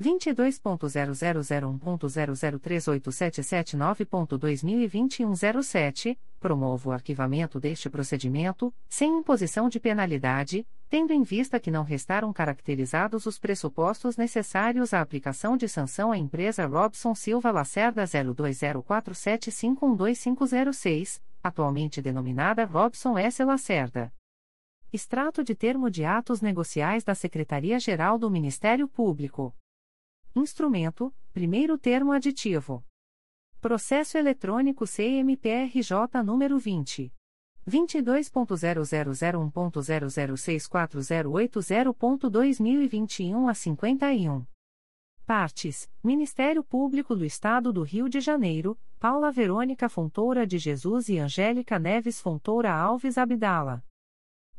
22.0001.0038779.2021 07, promovo o arquivamento deste procedimento, sem imposição de penalidade, tendo em vista que não restaram caracterizados os pressupostos necessários à aplicação de sanção à empresa Robson Silva Lacerda 020475125006, atualmente denominada Robson S. Lacerda. Extrato de termo de atos negociais da Secretaria-Geral do Ministério Público. Instrumento: Primeiro termo aditivo. Processo eletrônico CMPRJ número 20 22.0001.0064080.2021 a 51. Partes: Ministério Público do Estado do Rio de Janeiro, Paula Verônica Fontoura de Jesus e Angélica Neves Fontoura Alves Abdala.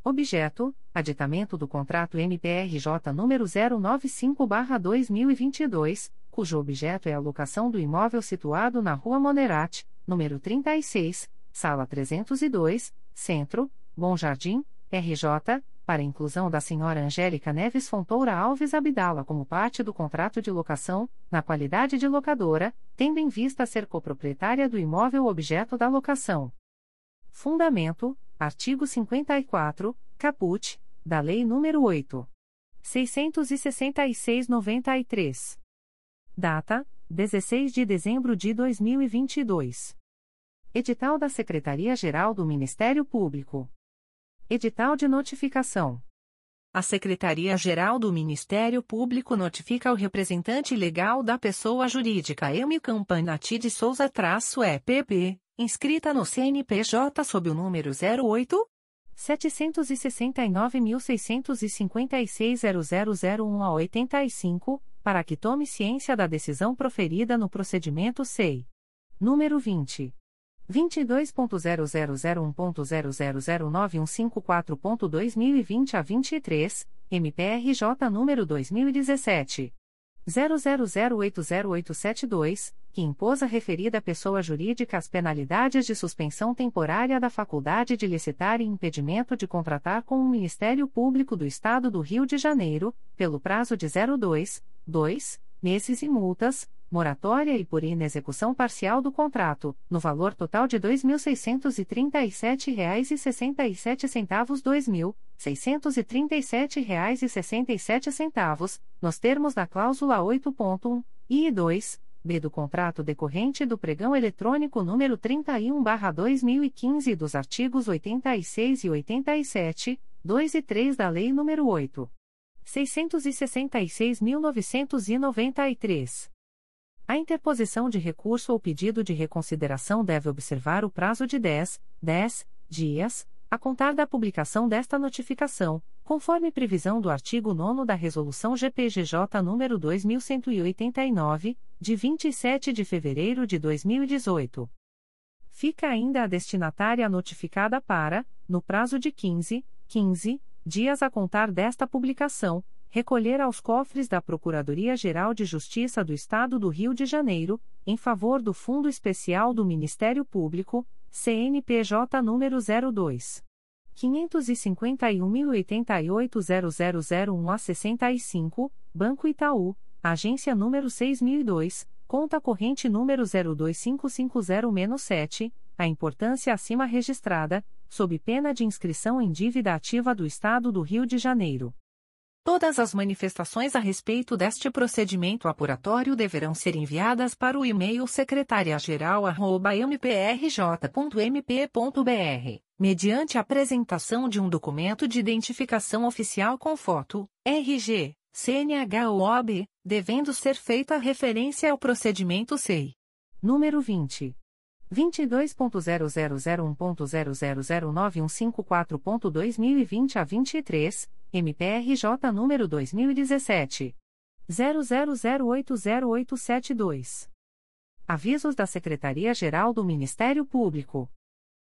Objeto: Aditamento do contrato MPRJ número 095/2022, cujo objeto é a locação do imóvel situado na Rua Monerate, número 36, sala 302, Centro, Bom Jardim, RJ para inclusão da senhora Angélica Neves Fontoura Alves Abdala como parte do contrato de locação, na qualidade de locadora, tendo em vista ser coproprietária do imóvel objeto da locação. Fundamento: artigo 54, caput, da Lei nº 8. 666-93. Data: 16 de dezembro de 2022. Edital da Secretaria-Geral do Ministério Público. Edital de notificação. A Secretaria-Geral do Ministério Público notifica o representante legal da pessoa jurídica M. Campanati de Souza-EPP, inscrita no CNPJ sob o número 08 769.656.00001 a 85, para que tome ciência da decisão proferida no procedimento SEI. Número 20. 22.0001.0009154.2020 a 23, MPRJ número 2017. 00080872, que impôs a referida pessoa jurídica as penalidades de suspensão temporária da faculdade de licitar e impedimento de contratar com o Ministério Público do Estado do Rio de Janeiro, pelo prazo de 02, 2 meses e multas, moratória e por inexecução parcial do contrato, no valor total de R$ 2.637,67 R$ 2.637,67, nos termos da cláusula 8.1, e 2, b do contrato decorrente do pregão eletrônico número 31/2015 dos artigos 86 e 87, 2 e 3 da Lei nº 8. 666.993. A interposição de recurso ou pedido de reconsideração deve observar o prazo de 10, 10 dias, a contar da publicação desta notificação, conforme previsão do artigo 9 da Resolução GPGJ nº 2189, de 27 de fevereiro de 2018. Fica ainda a destinatária notificada para, no prazo de 15, 15 dias a contar desta publicação, recolher aos cofres da Procuradoria-Geral de Justiça do Estado do Rio de Janeiro, em favor do Fundo Especial do Ministério Público, CNPJ número 02. 551.088.0001 a 65, Banco Itaú, agência número 6002, conta corrente número 025507, a importância acima registrada, sob pena de inscrição em dívida ativa do Estado do Rio de Janeiro. Todas as manifestações a respeito deste procedimento apuratório deverão ser enviadas para o e-mail secretariageral@mprj.mp.br, mediante apresentação de um documento de identificação oficial com foto, RG, CNH ou OB, devendo ser feita referência ao procedimento SEI. Número 20 22.0001.0009154.2020 a 23, MPRJ número 2017 00080872. Avisos da Secretaria-Geral do Ministério Público.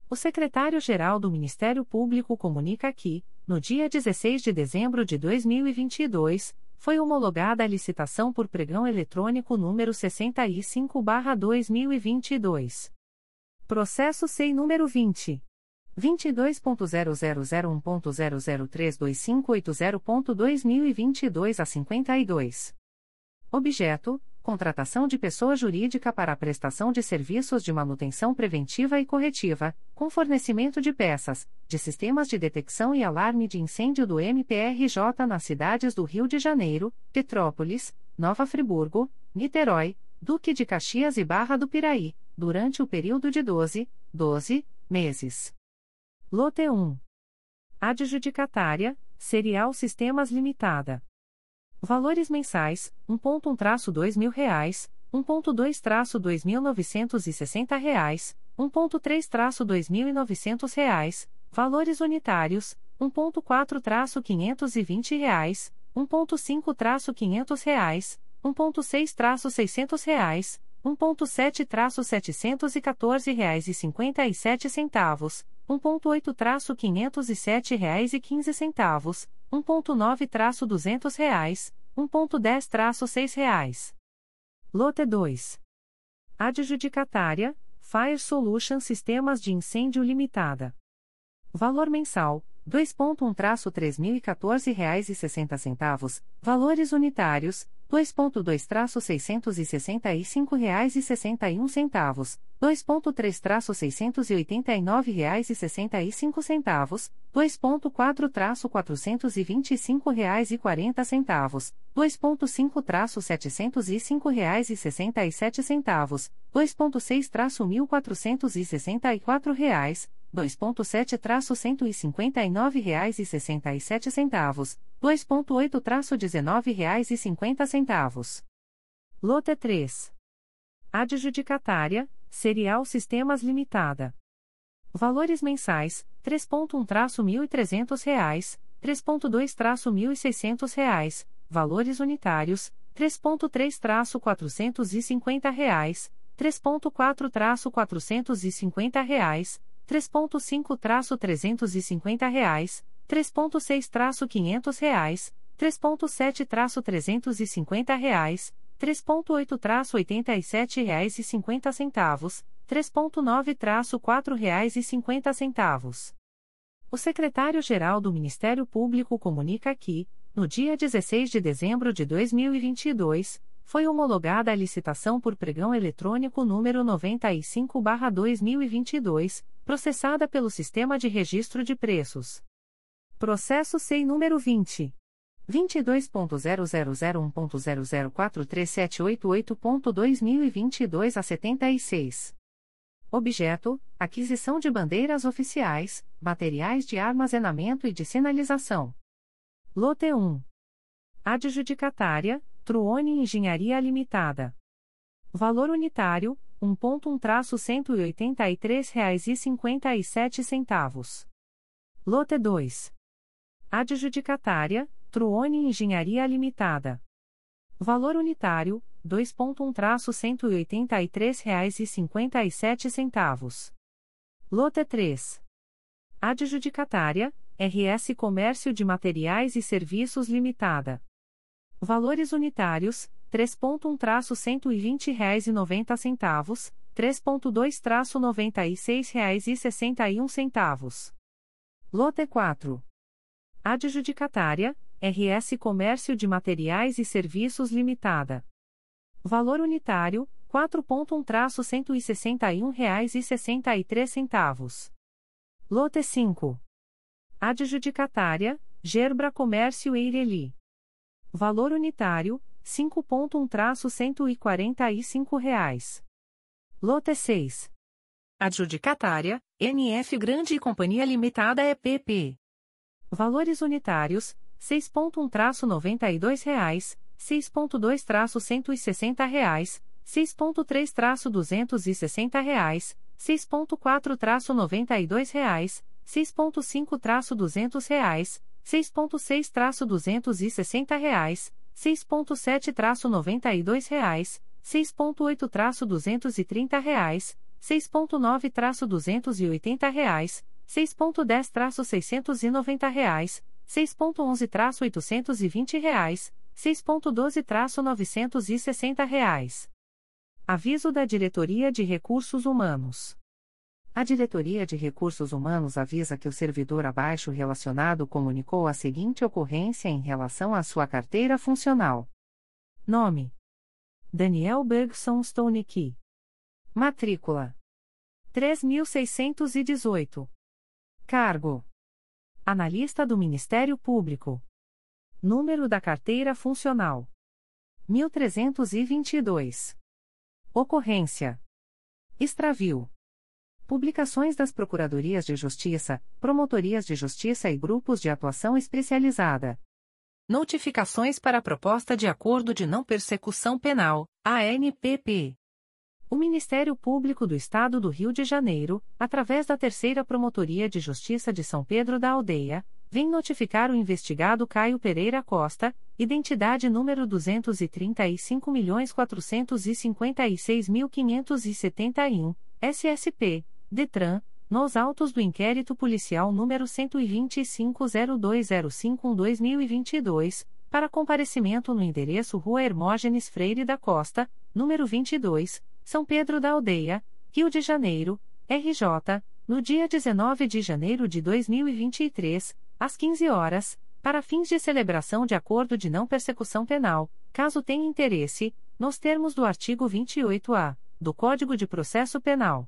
O secretário-geral do Ministério Público comunica que, no dia 16 de dezembro de 2022, foi homologada a licitação por pregão eletrônico número 65/2022. Processo SEI número 20. 22.0001.0032580.2022 a 52. Objeto: contratação de pessoa jurídica para a prestação de serviços de manutenção preventiva e corretiva, com fornecimento de peças, de sistemas de detecção e alarme de incêndio do MPRJ nas cidades do Rio de Janeiro, Petrópolis, Nova Friburgo, Niterói, Duque de Caxias e Barra do Piraí durante o período de 12, 12 meses. Lote 1. Adjudicatária, Serial Sistemas Limitada. Valores mensais: 1.1-2 mil reais, 1.2-2.960 reais, 1.3-2.900 reais, valores unitários, 1.4-520 reais, 1.5-500 reais, 1.6-600 reais, 1.7-714 reais e 57 centavos, 1.8-507 reais e 15 centavos, 1.9-200 reais, 1.10-6 reais. Lote 2. Adjudicatária, Fire Solution Sistemas de Incêndio Limitada. Valor mensal, 2.1-3.014 reais e 60 centavos, valores unitários, 2.2-665 reais e 61 centavos, 2.3-689 reais e 65 centavos, 2.4-425 reais e 40 centavos, 2.5-705 reais e 67 centavos, 2.6-1.464 reais, 2.7-159 reais e 67 centavos, 2.8-19 reais e 50 centavos. Lote 3. Adjudicatária, Serial Sistemas Limitada. Valores mensais, 3.1-1.300 reais, 3.2-1.600 reais, valores unitários, 3.3-450 reais, 3.4-450 reais, 3.5-350 reais, 3.6-500 reais, 3.7-350 reais, 3.8-87 reais e 50 centavos, 3.9-4 reais e 50 centavos. O secretário-geral do Ministério Público comunica que, no dia 16 de dezembro de 2022, foi homologada a licitação por pregão eletrônico número 95/2022, processada pelo Sistema de Registro de Preços. Processo SEI número 20 22.0001.0043788.2022 a 76. Objeto: aquisição de bandeiras oficiais, materiais de armazenamento e de sinalização. Lote 1. Adjudicatária: Truone Engenharia Limitada. Valor unitário: 1.1-183,57 reais. Lote 2. Adjudicatária: Truone Engenharia Limitada. Valor unitário: 2.1-183,57 reais. Lote 3. Adjudicatária: RS Comércio de Materiais e Serviços Limitada. Valores unitários: 3.1-120,90 reais, 3.2-96,61 reais e centavos. Lote 4. Adjudicatária: RS Comércio de Materiais e Serviços Limitada. Valor unitário: 4.1-161,63 reais e centavos. Lote 5. Adjudicatária: Gerbra Comércio Eireli. Valor unitário: 5.1-145 reais. Lote 6. Adjudicatária: NF Grande e Companhia Limitada EPP. Valores unitários: 6.1-92 reais, 6.2-160 reais, 6.3-260 reais, 6.4-92 reais, 6.5-200 reais, 6.6-260 reais, 6.7-92 reais, 6.8-230 reais, 6.9-280 reais, 6.10-690 reais, 6.11-820 reais, 6.12-960 reais. Aviso da Diretoria de Recursos Humanos. A Diretoria de Recursos Humanos avisa que o servidor abaixo relacionado comunicou a seguinte ocorrência em relação à sua carteira funcional. Nome: Daniel Bergson Stoneke. Matrícula: 3618. Cargo: Analista do Ministério Público. Número da carteira funcional: 1322. Ocorrência: Extravio Publicações das Procuradorias de Justiça, Promotorias de Justiça e Grupos de Atuação Especializada. Notificações para a Proposta de Acordo de Não Persecução Penal, ANPP. O Ministério Público do Estado do Rio de Janeiro, através da Terceira Promotoria de Justiça de São Pedro da Aldeia, vem notificar o investigado Caio Pereira Costa, identidade número 235.456.571, SSP, DETRAN, nos autos do inquérito policial número 125.0205-2022, para comparecimento no endereço Rua Hermógenes Freire da Costa, número 22, São Pedro da Aldeia, Rio de Janeiro, RJ, no dia 19 de janeiro de 2023, às 15 horas, para fins de celebração de acordo de não persecução penal, caso tenha interesse, nos termos do artigo 28-A do Código de Processo Penal.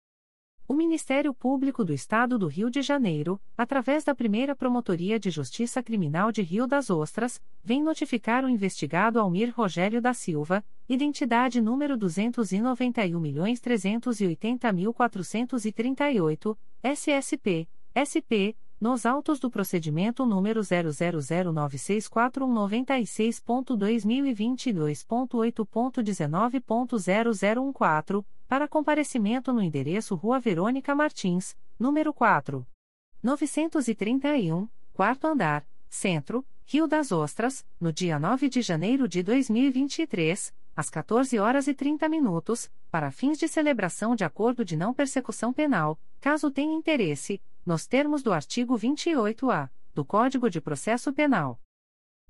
O Ministério Público do Estado do Rio de Janeiro, através da primeira Promotoria de Justiça Criminal de Rio das Ostras, vem notificar o investigado Almir Rogério da Silva, identidade número 291.380.438, SSP, SP, nos autos do procedimento número 000964196.2022.8.19.0014, para comparecimento no endereço Rua Verônica Martins, número 4. 931, quarto andar, Centro, Rio das Ostras, no dia 9 de janeiro de 2023, às 14 horas e 30 minutos, para fins de celebração de acordo de não persecução penal, caso tenha interesse nos termos do artigo 28-A do Código de Processo Penal.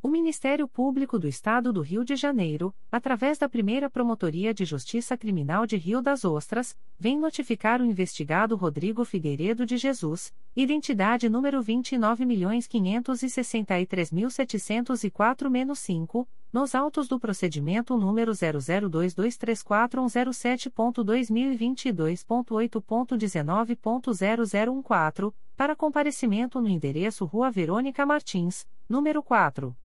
O Ministério Público do Estado do Rio de Janeiro, através da primeira Promotoria de Justiça Criminal de Rio das Ostras, vem notificar o investigado Rodrigo Figueiredo de Jesus, identidade número 29.563.704-5, nos autos do procedimento número 002234107.2022.8.19.0014, para comparecimento no endereço Rua Verônica Martins, número 4.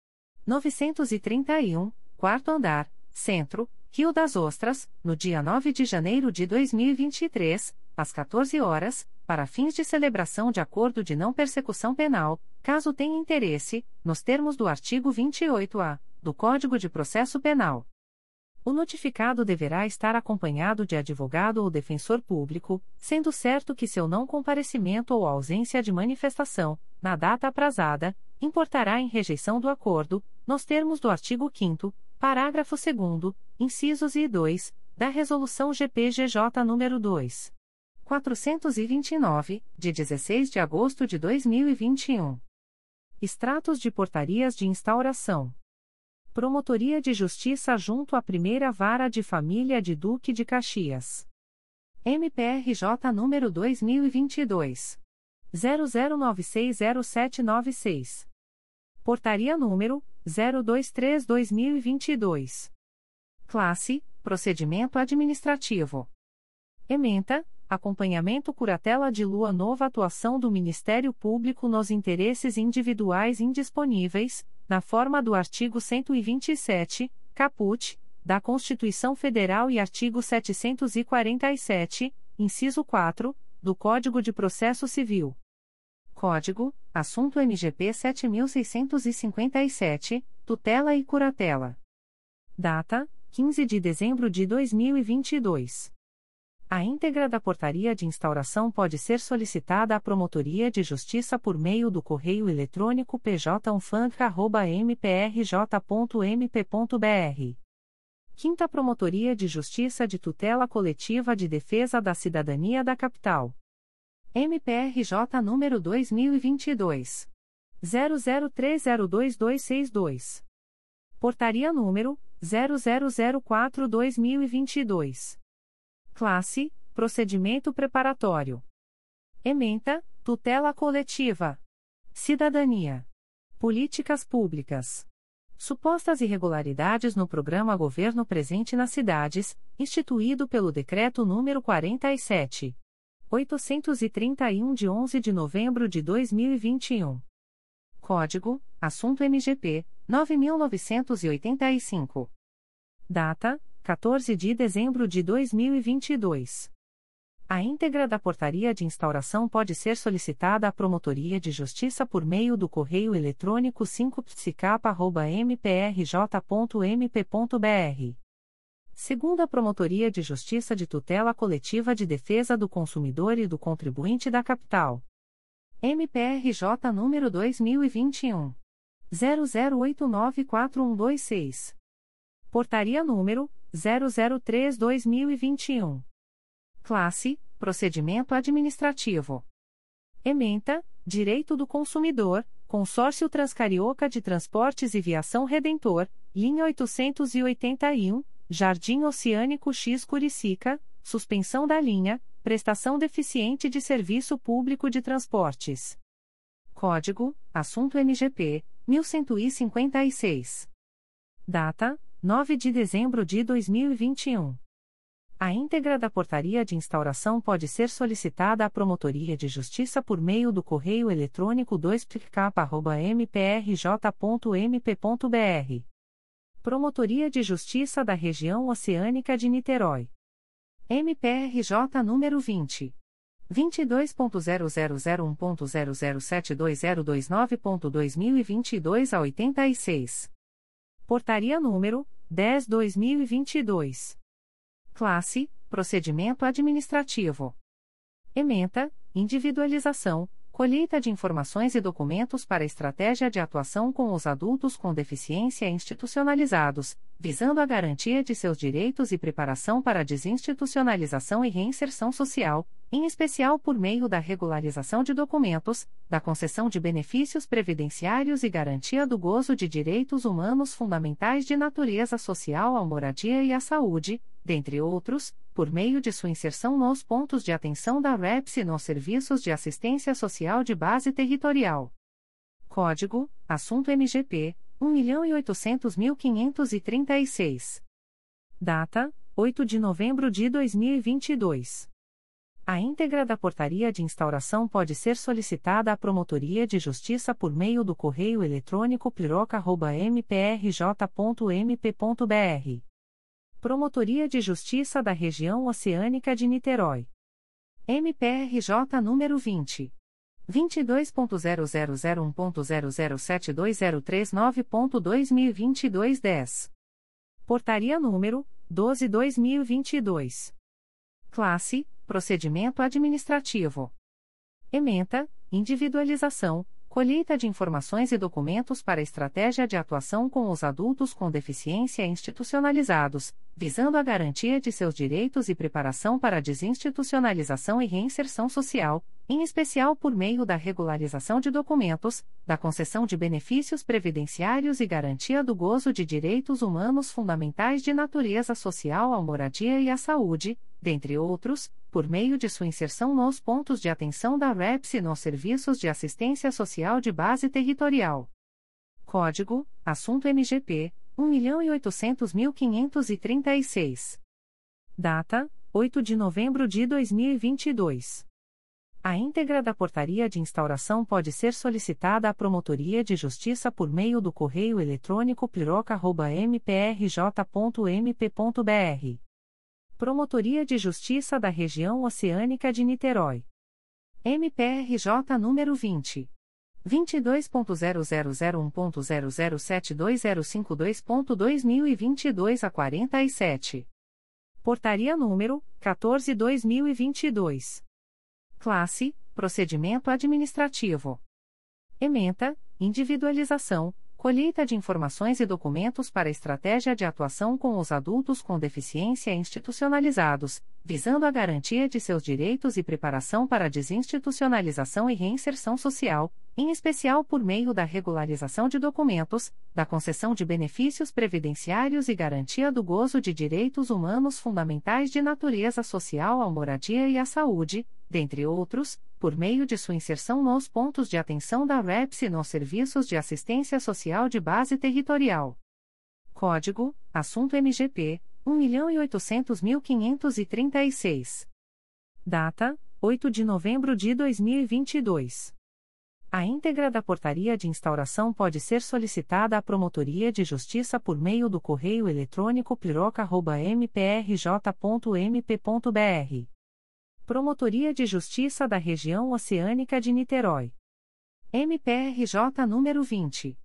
931, quarto andar, Centro, Rio das Ostras, no dia 9 de janeiro de 2023, às 14 horas, para fins de celebração de acordo de não persecução penal, caso tenha interesse, nos termos do artigo 28-A do Código de Processo Penal. O notificado deverá estar acompanhado de advogado ou defensor público, sendo certo que seu não comparecimento ou ausência de manifestação, na data aprazada, importará em rejeição do acordo, nos termos do artigo 5 parágrafo 2 incisos e 2, da Resolução GPGJ nº 2. 429, de 16 de agosto de 2021. Extratos de portarias de instauração. Promotoria de Justiça junto à Primeira Vara de Família de Duque de Caxias. MPRJ número 2022 00960796. Portaria número 023/2022. Classe: Procedimento administrativo. Ementa: Acompanhamento curatela de lua nova atuação do Ministério Público nos interesses individuais indisponíveis, na forma do artigo 127, caput, da Constituição Federal e artigo 747, inciso 4, do Código de Processo Civil. Código: Assunto MGP 7657, Tutela e Curatela. Data: 15 de dezembro de 2022. A íntegra da portaria de instauração pode ser solicitada à Promotoria de Justiça por meio do correio eletrônico pjunfanca.mprj.mp.br. Quinta Promotoria de Justiça de Tutela Coletiva de Defesa da Cidadania da Capital. MPRJ número 2022 00302262. Portaria número 0004/2022. Classe: Procedimento preparatório. Ementa: Tutela coletiva. Cidadania. Políticas públicas. Supostas irregularidades no programa Governo Presente nas Cidades, instituído pelo Decreto nº 47. 831 de 11 de novembro de 2021. Código: Assunto MGP 9985. Data: 14 de dezembro de 2022. A íntegra da portaria de instauração pode ser solicitada à Promotoria de Justiça por meio do correio eletrônico 5psicapa.mprj.mp.br. Segunda Promotoria de Justiça de Tutela Coletiva de Defesa do Consumidor e do Contribuinte da Capital. MPRJ número 2021 00894126. Portaria número 003/2021. Classe: Procedimento administrativo. Ementa: Direito do Consumidor, Consórcio Transcarioca de Transportes e Viação Redentor, linha 881, Jardim Oceânico X Curicica, suspensão da linha, prestação deficiente de serviço público de transportes. Código: Assunto MGP 1156. Data: 9 de dezembro de 2021. A íntegra da portaria de instauração pode ser solicitada à Promotoria de Justiça por meio do correio eletrônico 2pk.mprj.mp.br. Promotoria de Justiça da Região Oceânica de Niterói. MPRJ número 20. 22.0001.0072029.2022 a 86. Portaria número 10/2022. Classe: Procedimento administrativo. Ementa: Individualização, colheita de informações e documentos para estratégia de atuação com os adultos com deficiência institucionalizados, visando a garantia de seus direitos e preparação para a desinstitucionalização e reinserção social, em especial por meio da regularização de documentos, da concessão de benefícios previdenciários e garantia do gozo de direitos humanos fundamentais de natureza social à moradia e à saúde, dentre outros, por meio de sua inserção nos pontos de atenção da REPS e nos serviços de assistência social de base territorial. Código: Assunto MGP 1.800.536. Data: 8 de novembro de 2022. A íntegra da portaria de instauração pode ser solicitada à Promotoria de Justiça por meio do correio eletrônico piroca.mprj.mp.br. Promotoria de Justiça da Região Oceânica de Niterói. MPRJ número 20. 22.0001.0072039.2022 10. Portaria número 12/2022. Classe: Procedimento administrativo. Ementa: Individualização, colheita de informações e documentos para estratégia de atuação com os adultos com deficiência institucionalizados, visando a garantia de seus direitos e preparação para a desinstitucionalização e reinserção social, em especial por meio da regularização de documentos, da concessão de benefícios previdenciários e garantia do gozo de direitos humanos fundamentais de natureza social à moradia e à saúde, dentre outros, por meio de sua inserção nos pontos de atenção da REPS e nos serviços de assistência social de base territorial. Código: Assunto MGP 1.800.536. Data: 8 de novembro de 2022. A íntegra da portaria de instauração pode ser solicitada à Promotoria de Justiça por meio do correio eletrônico piroca.mprj.mp.br. Promotoria de Justiça da Região Oceânica de Niterói. MPRJ número 20. 22.0001.0072052.2022 a 47. Portaria número 14/2022. Classe: Procedimento administrativo. Ementa: Individualização, colheita de informações e documentos para estratégia de atuação com os adultos com deficiência institucionalizados, visando a garantia de seus direitos e preparação para desinstitucionalização e reinserção social, em especial por meio da regularização de documentos, da concessão de benefícios previdenciários e garantia do gozo de direitos humanos fundamentais de natureza social à moradia e à saúde, dentre outros, por meio de sua inserção nos pontos de atenção da REPS e nos serviços de assistência social de base territorial. Código: Assunto MGP 1.800.536. Data: 8 de novembro de 2022. A íntegra da portaria de instauração pode ser solicitada à Promotoria de Justiça por meio do correio eletrônico piroca.mprj.mp.br. Promotoria de Justiça da Região Oceânica de Niterói. MPRJ número 20.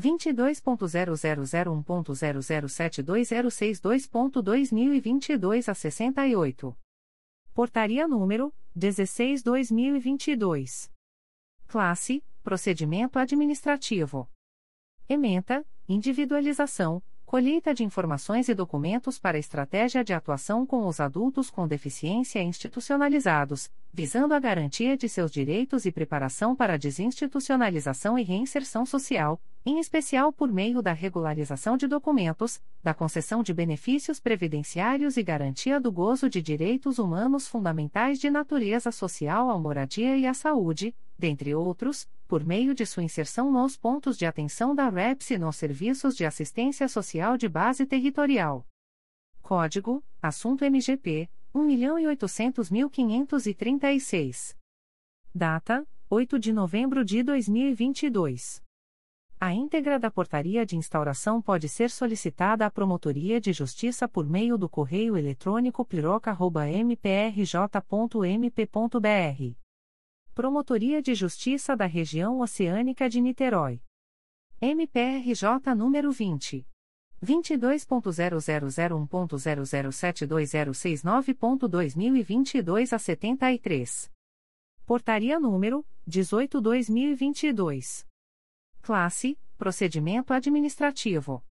22.0001.0072062.2022 a 68. Portaria número 16/2022. Classe: Procedimento Administrativo. Ementa: Individualização, colheita de informações e documentos para estratégia de atuação com os adultos com deficiência institucionalizados, visando a garantia de seus direitos e preparação para a desinstitucionalização e reinserção social, em especial por meio da regularização de documentos, da concessão de benefícios previdenciários e garantia do gozo de direitos humanos fundamentais de natureza social à moradia e à saúde, dentre outros, por meio de sua inserção nos pontos de atenção da REPS e nos serviços de assistência social de base territorial. Código: Assunto MGP 1.800.536. Data: 8 de novembro de 2022. A íntegra da portaria de instauração pode ser solicitada à Promotoria de Justiça por meio do correio eletrônico piroca.mprj.mp.br Promotoria de Justiça da Região Oceânica de Niterói. MPRJ número 20. 22.0001.0072069.2022 a 73. Portaria número 18/2022. Classe: Procedimento administrativo.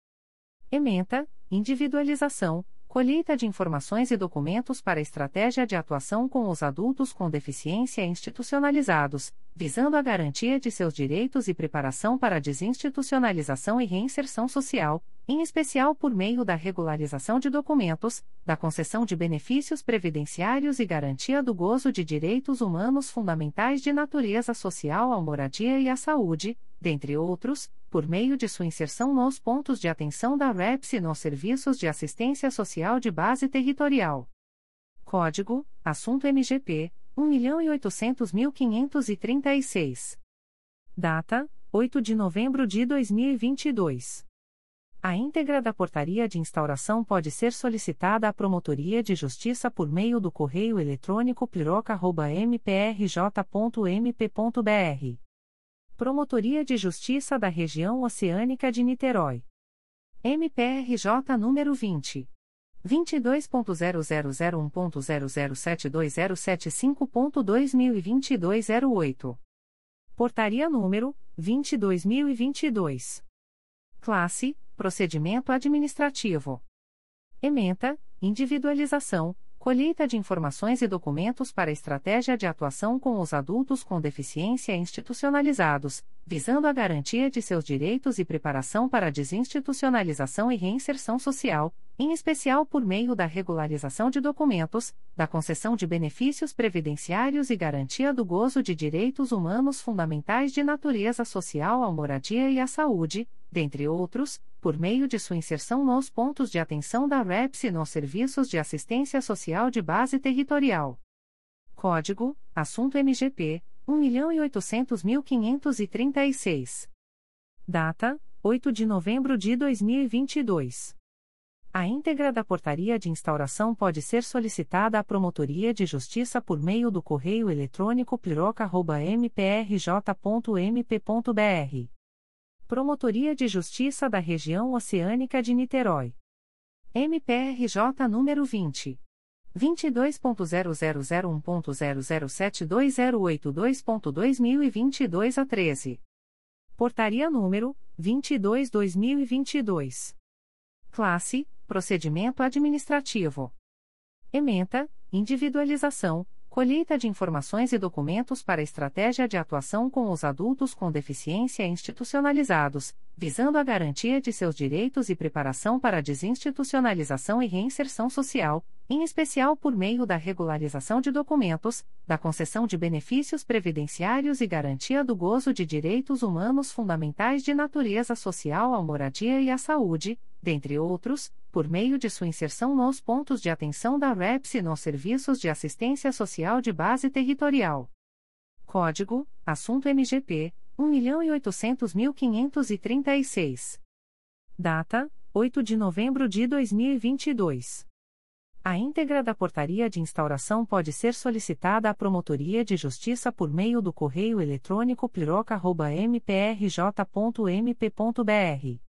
Ementa: Individualização, colheita de informações e documentos para estratégia de atuação com os adultos com deficiência institucionalizados, visando a garantia de seus direitos e preparação para a desinstitucionalização e reinserção social, em especial por meio da regularização de documentos, da concessão de benefícios previdenciários e garantia do gozo de direitos humanos fundamentais de natureza social à moradia e à saúde, dentre outros, por meio de sua inserção nos pontos de atenção da REPS e nos serviços de assistência social de base territorial. Código: Assunto MGP 1.800.536. Data: 8 de novembro de 2022. A íntegra da portaria de instauração pode ser solicitada à Promotoria de Justiça por meio do correio eletrônico piroca.mprj.mp.br Promotoria de Justiça da Região Oceânica de Niterói. MPRJ número 20. 22.0001.0072075.2022 a 08. Portaria número 22.022. Classe: Procedimento Administrativo. Ementa: Individualização colheita de informações e documentos para estratégia de atuação com os adultos com deficiência institucionalizados, visando a garantia de seus direitos e preparação para a desinstitucionalização e reinserção social, em especial por meio da regularização de documentos, da concessão de benefícios previdenciários e garantia do gozo de direitos humanos fundamentais de natureza social à moradia e à saúde, dentre outros, por meio de sua inserção nos pontos de atenção da REPS e nos serviços de assistência social de base territorial. Código: Assunto MGP 1.800.536. Data: 8 de novembro de 2022. A íntegra da portaria de instauração pode ser solicitada à Promotoria de Justiça por meio do correio eletrônico piroca.mprj.mp.br Promotoria de Justiça da Região Oceânica de Niterói. MPRJ número 20. 22.0001.0072082.2022 a 13. Portaria número 22/2022. Classe: Procedimento administrativo. Ementa: Individualização colheita de informações e documentos para estratégia de atuação com os adultos com deficiência institucionalizados, visando a garantia de seus direitos e preparação para a desinstitucionalização e reinserção social, em especial por meio da regularização de documentos, da concessão de benefícios previdenciários e garantia do gozo de direitos humanos fundamentais de natureza social à moradia e à saúde, dentre outros, por meio de sua inserção nos pontos de atenção da REPS e nos serviços de assistência social de base territorial. Código: Assunto MGP 1.800.536. Data: 8 de novembro de 2022. A íntegra da portaria de instauração pode ser solicitada à Promotoria de Justiça por meio do correio eletrônico piroca.mprj.mp.br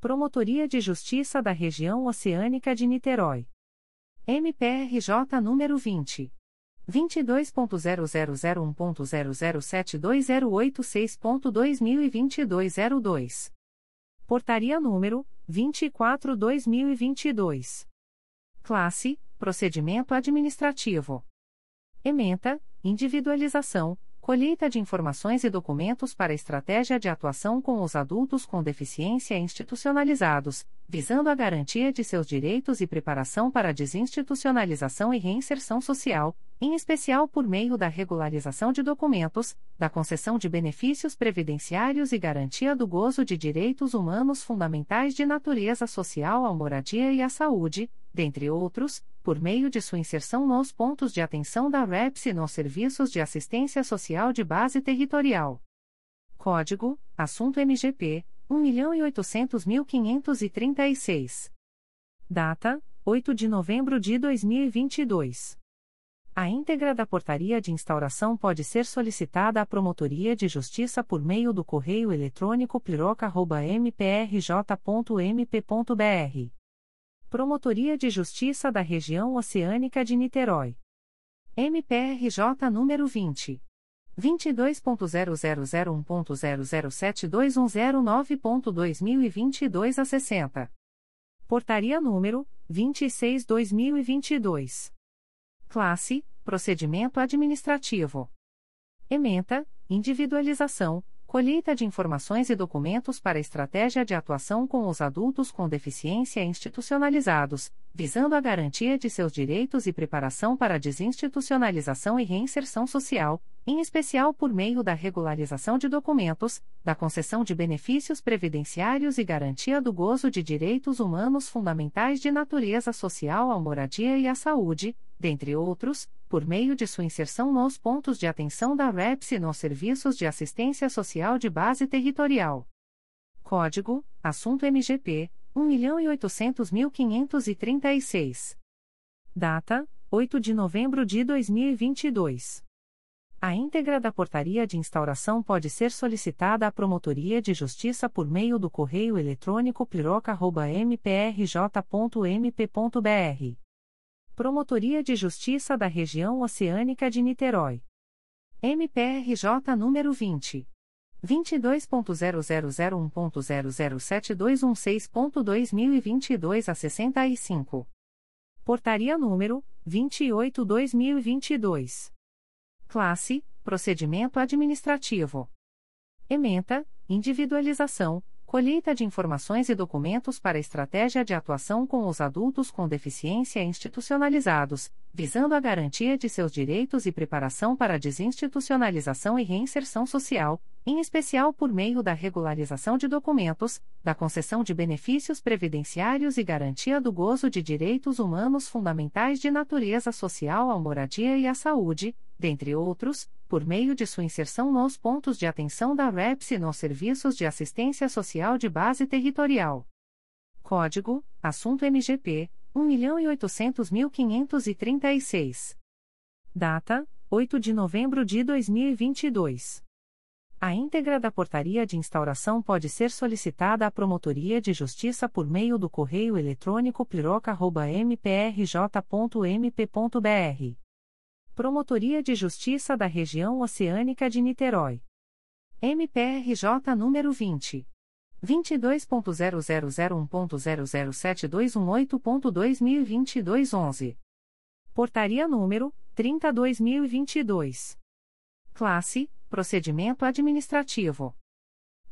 Promotoria de Justiça da Região Oceânica de Niterói. MPRJ número 20. 22.0001.0072086.2022 02. Portaria número 24/2022. Classe: Procedimento administrativo. Ementa: Individualização colheita de informações e documentos para estratégia de atuação com os adultos com deficiência institucionalizados, visando a garantia de seus direitos e preparação para desinstitucionalização e reinserção social, em especial por meio da regularização de documentos, da concessão de benefícios previdenciários e garantia do gozo de direitos humanos fundamentais de natureza social à moradia e à saúde, dentre outros, por meio de sua inserção nos pontos de atenção da REPS e nos serviços de assistência social de base territorial. Código: Assunto MGP 1.800.536. Data: 8 de novembro de 2022. A íntegra da portaria de instauração pode ser solicitada à Promotoria de Justiça por meio do correio eletrônico piroca.mprj.mp.br Promotoria de Justiça da Região Oceânica de Niterói. MPRJ número 20. 22.0001.0072109.2022 a 60. Portaria número 26/2022. Classe: Procedimento administrativo. Ementa: Individualização colheita de informações e documentos para estratégia de atuação com os adultos com deficiência institucionalizados, visando a garantia de seus direitos e preparação para a desinstitucionalização e reinserção social, em especial por meio da regularização de documentos, da concessão de benefícios previdenciários e garantia do gozo de direitos humanos fundamentais de natureza social à moradia e à saúde, dentre outros, por meio de sua inserção nos pontos de atenção da REPS e nos serviços de assistência social de base territorial. Código: Assunto MGP 1.800.536. Data: 8 de novembro de 2022. A íntegra da portaria de instauração pode ser solicitada à Promotoria de Justiça por meio do correio eletrônico piroca.mprj.mp.br. Promotoria de Justiça da Região Oceânica de Niterói. MPRJ número 20. 22.0001.0072106.2022 a 65. Portaria número 28/2022. Classe: Procedimento administrativo. Ementa: Individualização, colheita de informações e documentos para estratégia de atuação com os adultos com deficiência institucionalizados, visando a garantia de seus direitos e preparação para a desinstitucionalização e reinserção social, em especial por meio da regularização de documentos, da concessão de benefícios previdenciários e garantia do gozo de direitos humanos fundamentais de natureza social à moradia e à saúde, dentre outros, por meio de sua inserção nos pontos de atenção da REPS e nos serviços de assistência social de base territorial. Código: Assunto MGP 1.800.536. Data: 8 de novembro de 2022. A íntegra da portaria de instauração pode ser solicitada à Promotoria de Justiça por meio do correio eletrônico piroca.mprj.mp.br Promotoria de Justiça da Região Oceânica de Niterói. MPRJ número 20. 22.0001.0072108.2022 11. Portaria número 30-2022. Classe: Procedimento Administrativo.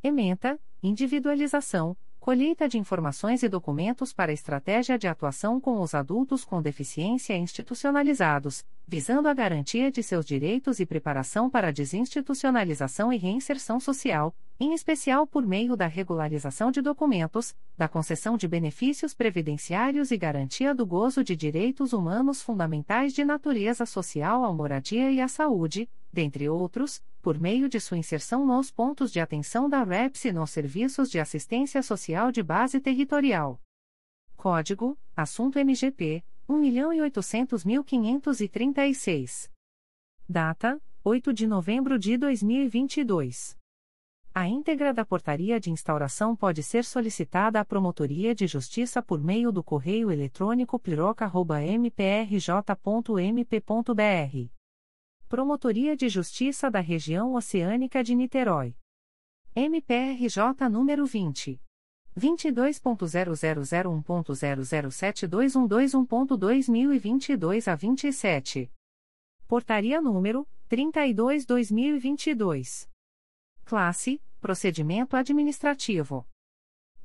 Ementa: Individualização, colheita de informações e documentos para estratégia de atuação com os adultos com deficiência institucionalizados, visando a garantia de seus direitos e preparação para a desinstitucionalização e reinserção social, em especial por meio da regularização de documentos, da concessão de benefícios previdenciários e garantia do gozo de direitos humanos fundamentais de natureza social à moradia e à saúde, dentre outros, por meio de sua inserção nos pontos de atenção da REPS e nos serviços de assistência social de base territorial. Código: Assunto MGP 1.800.536. Data: 8 de novembro de 2022. A íntegra da portaria de instauração pode ser solicitada à Promotoria de Justiça por meio do correio eletrônico piroca.mprj.mp.br. Promotoria de Justiça da Região Oceânica de Niterói. MPRJ número 20. 22.0001.0072121.2022 a 27. Portaria número 32/2022. Classe: Procedimento administrativo.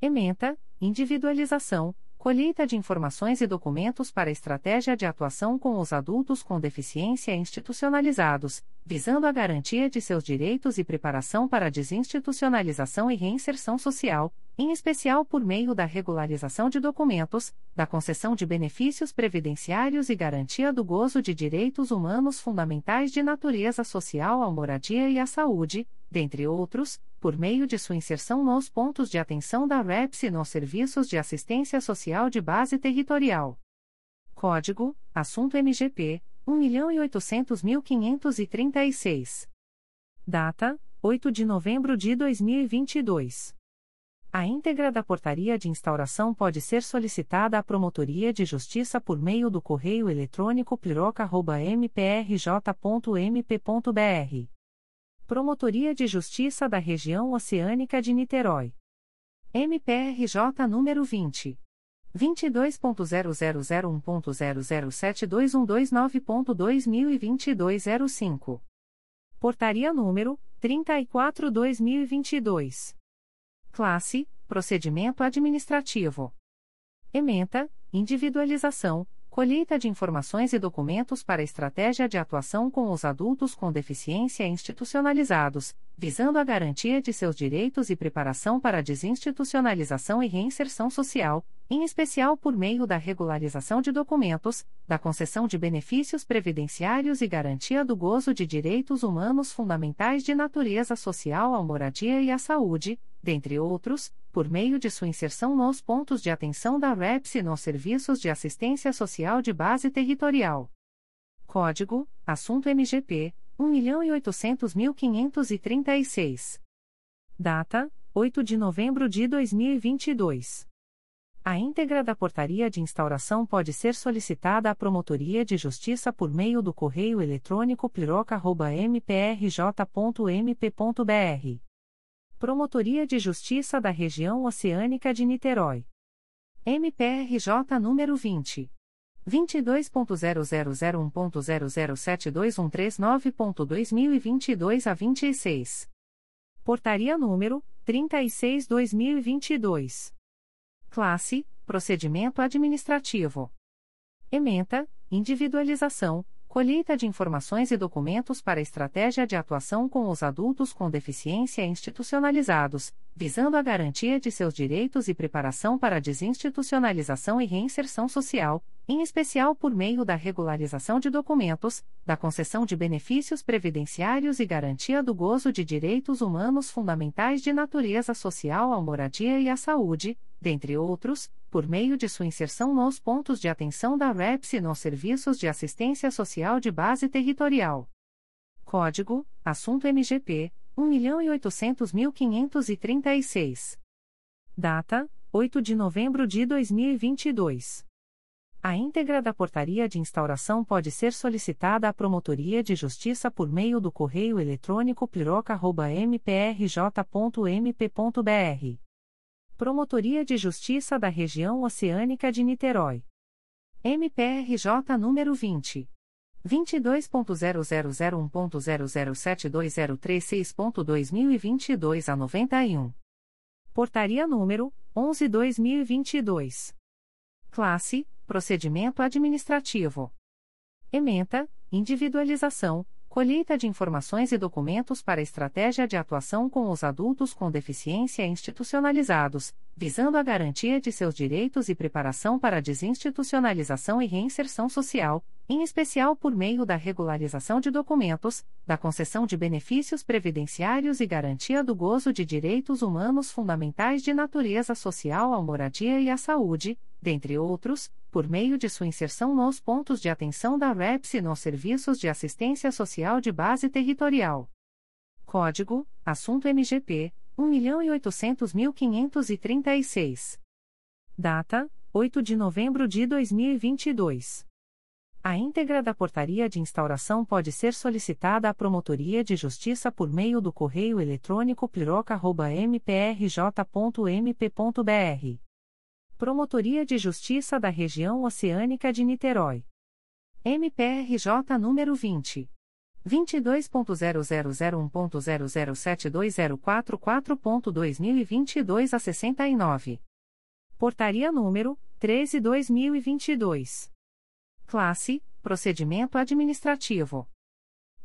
Ementa: Individualização, colheita de informações e documentos para estratégia de atuação com os adultos com deficiência institucionalizados, visando a garantia de seus direitos e preparação para a desinstitucionalização e reinserção social, em especial por meio da regularização de documentos, da concessão de benefícios previdenciários e garantia do gozo de direitos humanos fundamentais de natureza social à moradia e à saúde, dentre outros, por meio de sua inserção nos pontos de atenção da REPS e nos serviços de assistência social de base territorial. Código: Assunto MGP 1.800.536. Data: 8 de novembro de 2022. A íntegra da portaria de instauração pode ser solicitada à Promotoria de Justiça por meio do correio eletrônico piroca.mprj.mp.br. Promotoria de Justiça da Região Oceânica de Niterói. MPRJ número 20. 22.0001.0072129.2022 05. Portaria número 34/2022. Classe: Procedimento Administrativo. Ementa: Individualização, colheita de informações e documentos para estratégia de atuação com os adultos com deficiência institucionalizados, visando a garantia de seus direitos e preparação para a desinstitucionalização e reinserção social, em especial por meio da regularização de documentos, da concessão de benefícios previdenciários e garantia do gozo de direitos humanos fundamentais de natureza social à moradia e à saúde, dentre outros, por meio de sua inserção nos pontos de atenção da REPS e nos serviços de assistência social de base territorial. Código: Assunto MGP 1.800.536. Data: 8 de novembro de 2022. A íntegra da portaria de instauração pode ser solicitada à Promotoria de Justiça por meio do correio eletrônico piroca.mprj.mp.br. Promotoria de Justiça da Região Oceânica de Niterói. MPRJ número 20. 22.0001.0072139.2022 a 26. Portaria número 36/2022. Classe: Procedimento administrativo. Ementa: Individualização, colheita de informações e documentos para estratégia de atuação com os adultos com deficiência institucionalizados, visando a garantia de seus direitos e preparação para a desinstitucionalização e reinserção social, em especial por meio da regularização de documentos, da concessão de benefícios previdenciários e garantia do gozo de direitos humanos fundamentais de natureza social à moradia e à saúde, dentre outros, por meio de sua inserção nos pontos de atenção da REPS e nos serviços de assistência social de base territorial. Código: Assunto MGP 1.800.536. Data: 8 de novembro de 2022. A íntegra da portaria de instauração pode ser solicitada à Promotoria de Justiça por meio do correio eletrônico piroca.mprj.mp.br. Promotoria de Justiça da Região Oceânica de Niterói. MPRJ número 20. 22.0001.0072036.2022 a 91. Portaria número 11/2022. Classe: Procedimento administrativo. Ementa: Individualização, colheita de informações e documentos para estratégia de atuação com os adultos com deficiência institucionalizados, visando a garantia de seus direitos e preparação para a desinstitucionalização e reinserção social, em especial por meio da regularização de documentos, da concessão de benefícios previdenciários e garantia do gozo de direitos humanos fundamentais de natureza social à moradia e à saúde, dentre outros, por meio de sua inserção nos pontos de atenção da REPS e nos serviços de assistência social de base territorial. Código: Assunto MGP 1.800.536. Data: 8 de novembro de 2022. A íntegra da portaria de instauração pode ser solicitada à Promotoria de Justiça por meio do correio eletrônico piroca.mprj.mp.br Promotoria de Justiça da Região Oceânica de Niterói. MPRJ número 20. 22.0001.0072044.2022 a 69. Portaria número 13/2022. Classe: Procedimento administrativo.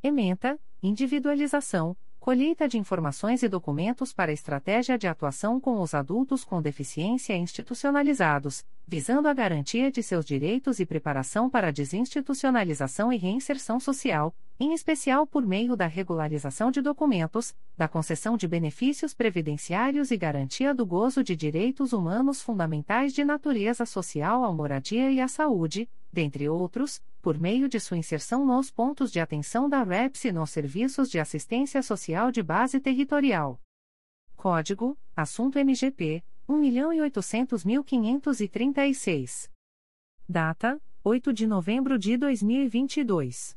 Ementa: Individualização, colheita de informações e documentos para estratégia de atuação com os adultos com deficiência institucionalizados, visando a garantia de seus direitos e preparação para a desinstitucionalização e reinserção social, em especial por meio da regularização de documentos, da concessão de benefícios previdenciários e garantia do gozo de direitos humanos fundamentais de natureza social à moradia e à saúde, dentre outros, por meio de sua inserção nos pontos de atenção da REPS e nos serviços de assistência social de base territorial. Código: Assunto MGP 1.800.536. Data: 8 de novembro de 2022.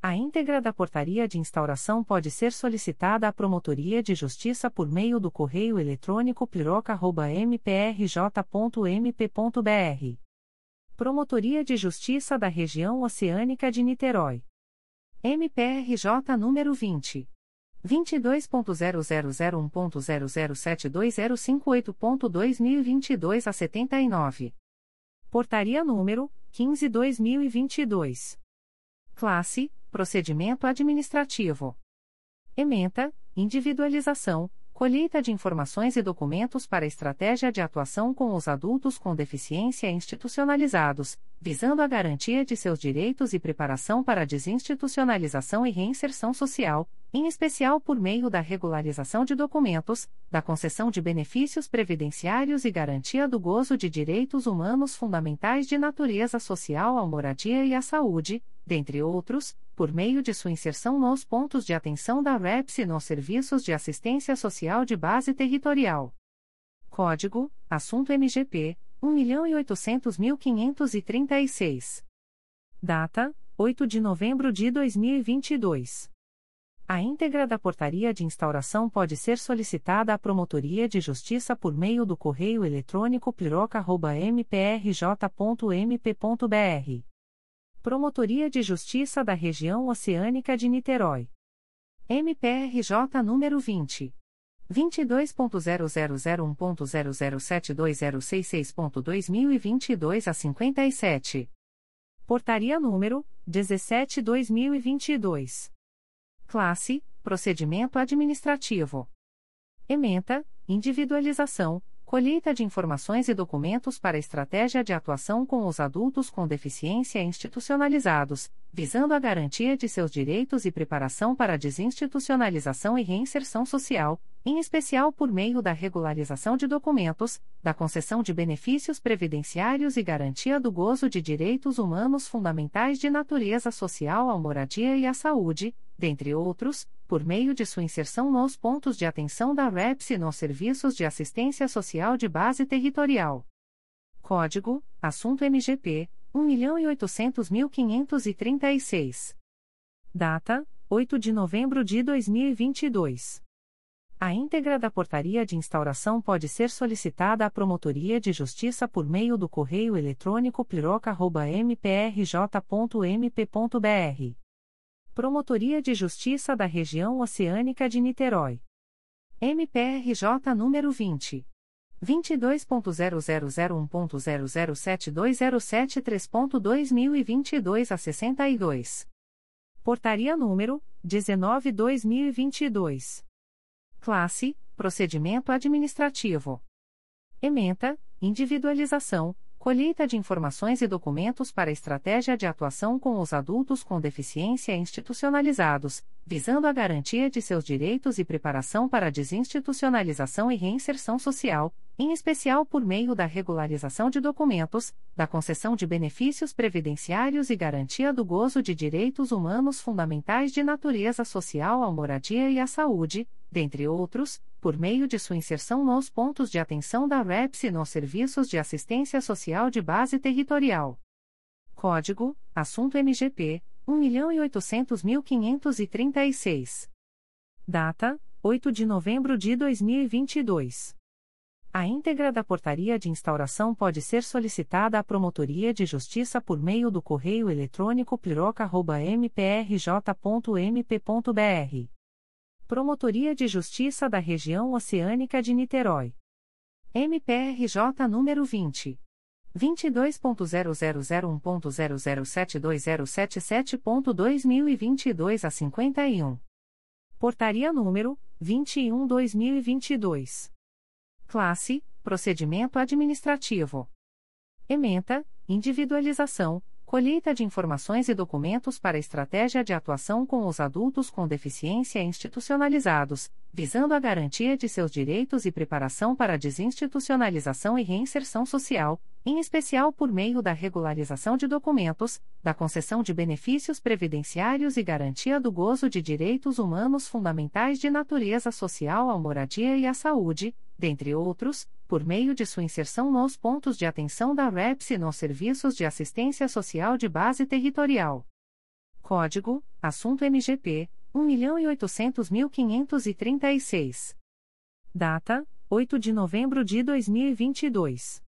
A íntegra da portaria de instauração pode ser solicitada à Promotoria de Justiça por meio do correio eletrônico piroca.mprj.mp.br Promotoria de Justiça da Região Oceânica de Niterói. MPRJ número 20. 22.0001.0072058.2022 a 79. Portaria número 15/2022. Classe: Procedimento administrativo. Ementa: Individualização colheita de informações e documentos para estratégia de atuação com os adultos com deficiência institucionalizados, visando a garantia de seus direitos e preparação para a desinstitucionalização e reinserção social, em especial por meio da regularização de documentos, da concessão de benefícios previdenciários e garantia do gozo de direitos humanos fundamentais de natureza social à moradia e à saúde, dentre outros, por meio de sua inserção nos pontos de atenção da REPS e nos serviços de assistência social de base territorial. Código: Assunto MGP 1.800.536. Data: 8 de novembro de 2022. A íntegra da portaria de instauração pode ser solicitada à Promotoria de Justiça por meio do correio eletrônico piroca.mprj.mp.br Promotoria de Justiça da Região Oceânica de Niterói. MPRJ número 20. 22.0001.0072066.2022 a 57. Portaria número 17/2022. Classe: Procedimento administrativo. Ementa: Individualização colheita de informações e documentos para estratégia de atuação com os adultos com deficiência institucionalizados, visando a garantia de seus direitos e preparação para a desinstitucionalização e reinserção social, em especial por meio da regularização de documentos, da concessão de benefícios previdenciários e garantia do gozo de direitos humanos fundamentais de natureza social à moradia e à saúde, dentre outros, por meio de sua inserção nos pontos de atenção da REPS e nos serviços de assistência social de base territorial. Código: Assunto MGP 1.800.536. Data: 8 de novembro de 2022. A íntegra da portaria de instauração pode ser solicitada à Promotoria de Justiça por meio do correio eletrônico piroca.mprj.mp.br. Promotoria de Justiça da Região Oceânica de Niterói. MPRJ número 20. 22.0001.0072073.2022 a 62. Portaria número 19/2022. Classe: Procedimento Administrativo. Ementa: Individualização, colheita de informações e documentos para estratégia de atuação com os adultos com deficiência institucionalizados, visando a garantia de seus direitos e preparação para a desinstitucionalização e reinserção social, em especial por meio da regularização de documentos, da concessão de benefícios previdenciários e garantia do gozo de direitos humanos fundamentais de natureza social à moradia e à saúde, dentre outros, por meio de sua inserção nos pontos de atenção da REPS e nos serviços de assistência social de base territorial. Código: Assunto MGP 1.800.536. Data: 8 de novembro de 2022. A íntegra da portaria de instauração pode ser solicitada à Promotoria de Justiça por meio do correio eletrônico piroca.mprj.mp.br Promotoria de Justiça da Região Oceânica de Niterói. MPRJ número 20. 22.0001.0072077.2022 a 51. Portaria número 21/2022. Classe: Procedimento administrativo. Ementa: Individualização colheita de informações e documentos para estratégia de atuação com os adultos com deficiência institucionalizados, visando a garantia de seus direitos e preparação para desinstitucionalização e reinserção social, em especial por meio da regularização de documentos, da concessão de benefícios previdenciários e garantia do gozo de direitos humanos fundamentais de natureza social à moradia e à saúde, dentre outros, por meio de sua inserção nos pontos de atenção da REPS e nos serviços de assistência social de base territorial. Código: Assunto MGP 1.800.536. Data: 8 de novembro de 2022.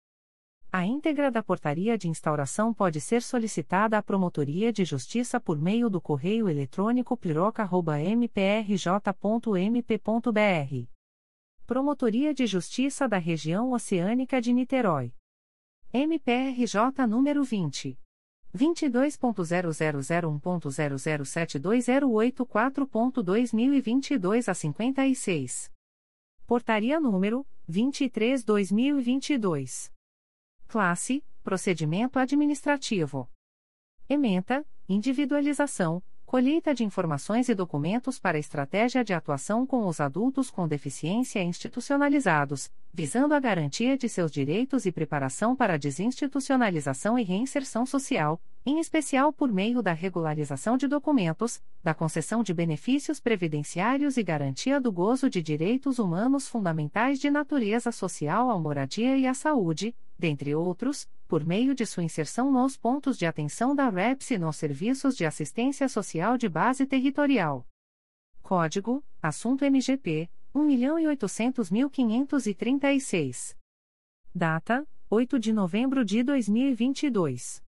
A íntegra da portaria de instauração pode ser solicitada à Promotoria de Justiça por meio do correio eletrônico piroca.mprj.mp.br Promotoria de Justiça da Região Oceânica de Niterói. MPRJ número 20. 22.0001.0072084.2022 a 56. Portaria número 23/2022. Classe: Procedimento administrativo. Ementa: Individualização colheita de informações e documentos para estratégia de atuação com os adultos com deficiência institucionalizados, visando a garantia de seus direitos e preparação para a desinstitucionalização e reinserção social, em especial por meio da regularização de documentos, da concessão de benefícios previdenciários e garantia do gozo de direitos humanos fundamentais de natureza social à moradia e à saúde, dentre outros, por meio de sua inserção nos pontos de atenção da REPS e nos serviços de assistência social de base territorial. Código: Assunto MGP 1.800.536. Data: 8 de novembro de 2022.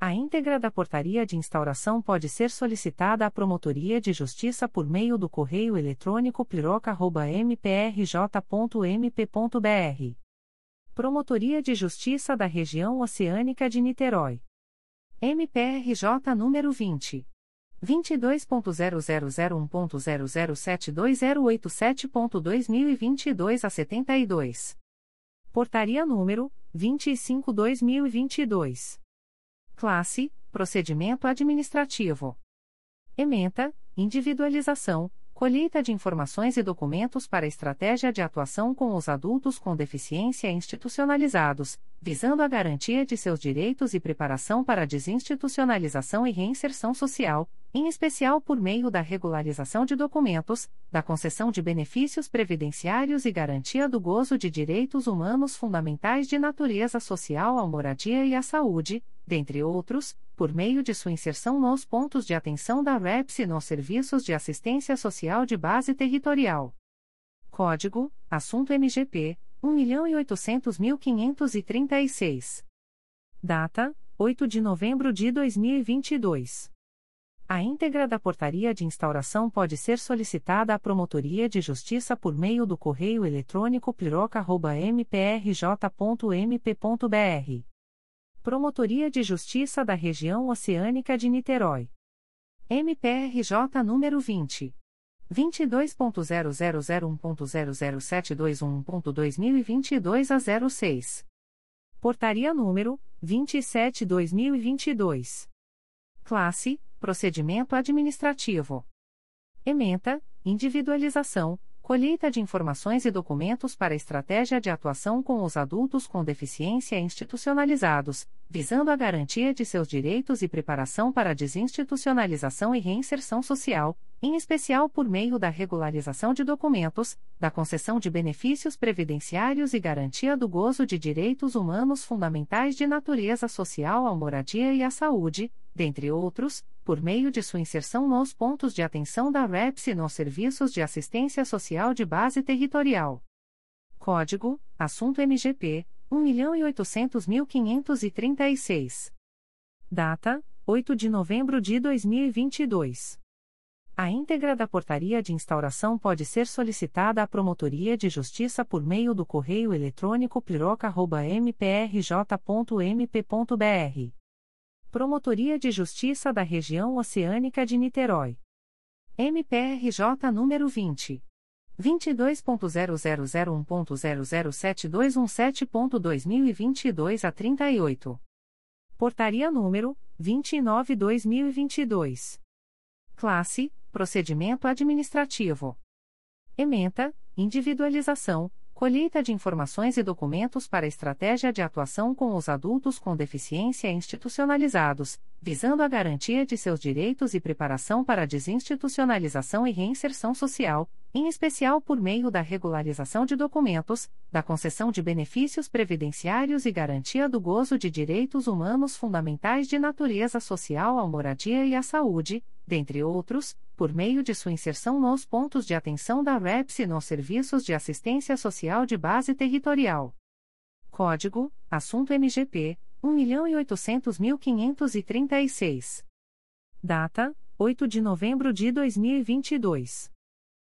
A íntegra da portaria de instauração pode ser solicitada à Promotoria de Justiça por meio do correio eletrônico piroca.mprj.mp.br Promotoria de Justiça da Região Oceânica de Niterói. MPRJ número 20. 22.0001.0072087.2022 a 72. Portaria número 25/2022. Classe: Procedimento administrativo. Ementa: Individualização colheita de informações e documentos para estratégia de atuação com os adultos com deficiência institucionalizados, visando a garantia de seus direitos e preparação para a desinstitucionalização e reinserção social, em especial por meio da regularização de documentos, da concessão de benefícios previdenciários e garantia do gozo de direitos humanos fundamentais de natureza social à moradia e à saúde, dentre outros, por meio de sua inserção nos pontos de atenção da REPS e nos serviços de assistência social de base territorial. Código: Assunto MGP 1.800.536. Data: 8 de novembro de 2022. A íntegra da portaria de instauração pode ser solicitada à Promotoria de Justiça por meio do correio eletrônico piroca.mprj.mp.br. Promotoria de Justiça da Região Oceânica de Niterói. MPRJ número 20. 22.0001.00721.2022 a 06. Portaria número 27/2022. Classe: Procedimento administrativo. Ementa: Individualização, colheita de informações e documentos para estratégia de atuação com os adultos com deficiência institucionalizados, visando a garantia de seus direitos e preparação para a desinstitucionalização e reinserção social, em especial por meio da regularização de documentos, da concessão de benefícios previdenciários e garantia do gozo de direitos humanos fundamentais de natureza social à moradia e à saúde, dentre outros, por meio de sua inserção nos pontos de atenção da REPS e nos serviços de assistência social de base territorial. Código: Assunto MGP 1.800.536. Data: 8 de novembro de 2022. A íntegra da portaria de instauração pode ser solicitada à Promotoria de Justiça por meio do correio eletrônico piroca.mprj.mp.br. Promotoria de Justiça da Região Oceânica de Niterói. MPRJ número 20. 22.0001.0072117.2022 a 38. Portaria número 29/2022. Classe: Procedimento administrativo. Ementa: Individualização, colheita de informações e documentos para estratégia de atuação com os adultos com deficiência institucionalizados, visando a garantia de seus direitos e preparação para desinstitucionalização e reinserção social, em especial por meio da regularização de documentos, da concessão de benefícios previdenciários e garantia do gozo de direitos humanos fundamentais de natureza social à moradia e à saúde, dentre outros, por meio de sua inserção nos pontos de atenção da REPS e nos serviços de assistência social de base territorial. Código: Assunto MGP 1.800.536. Data: 8 de novembro de 2022.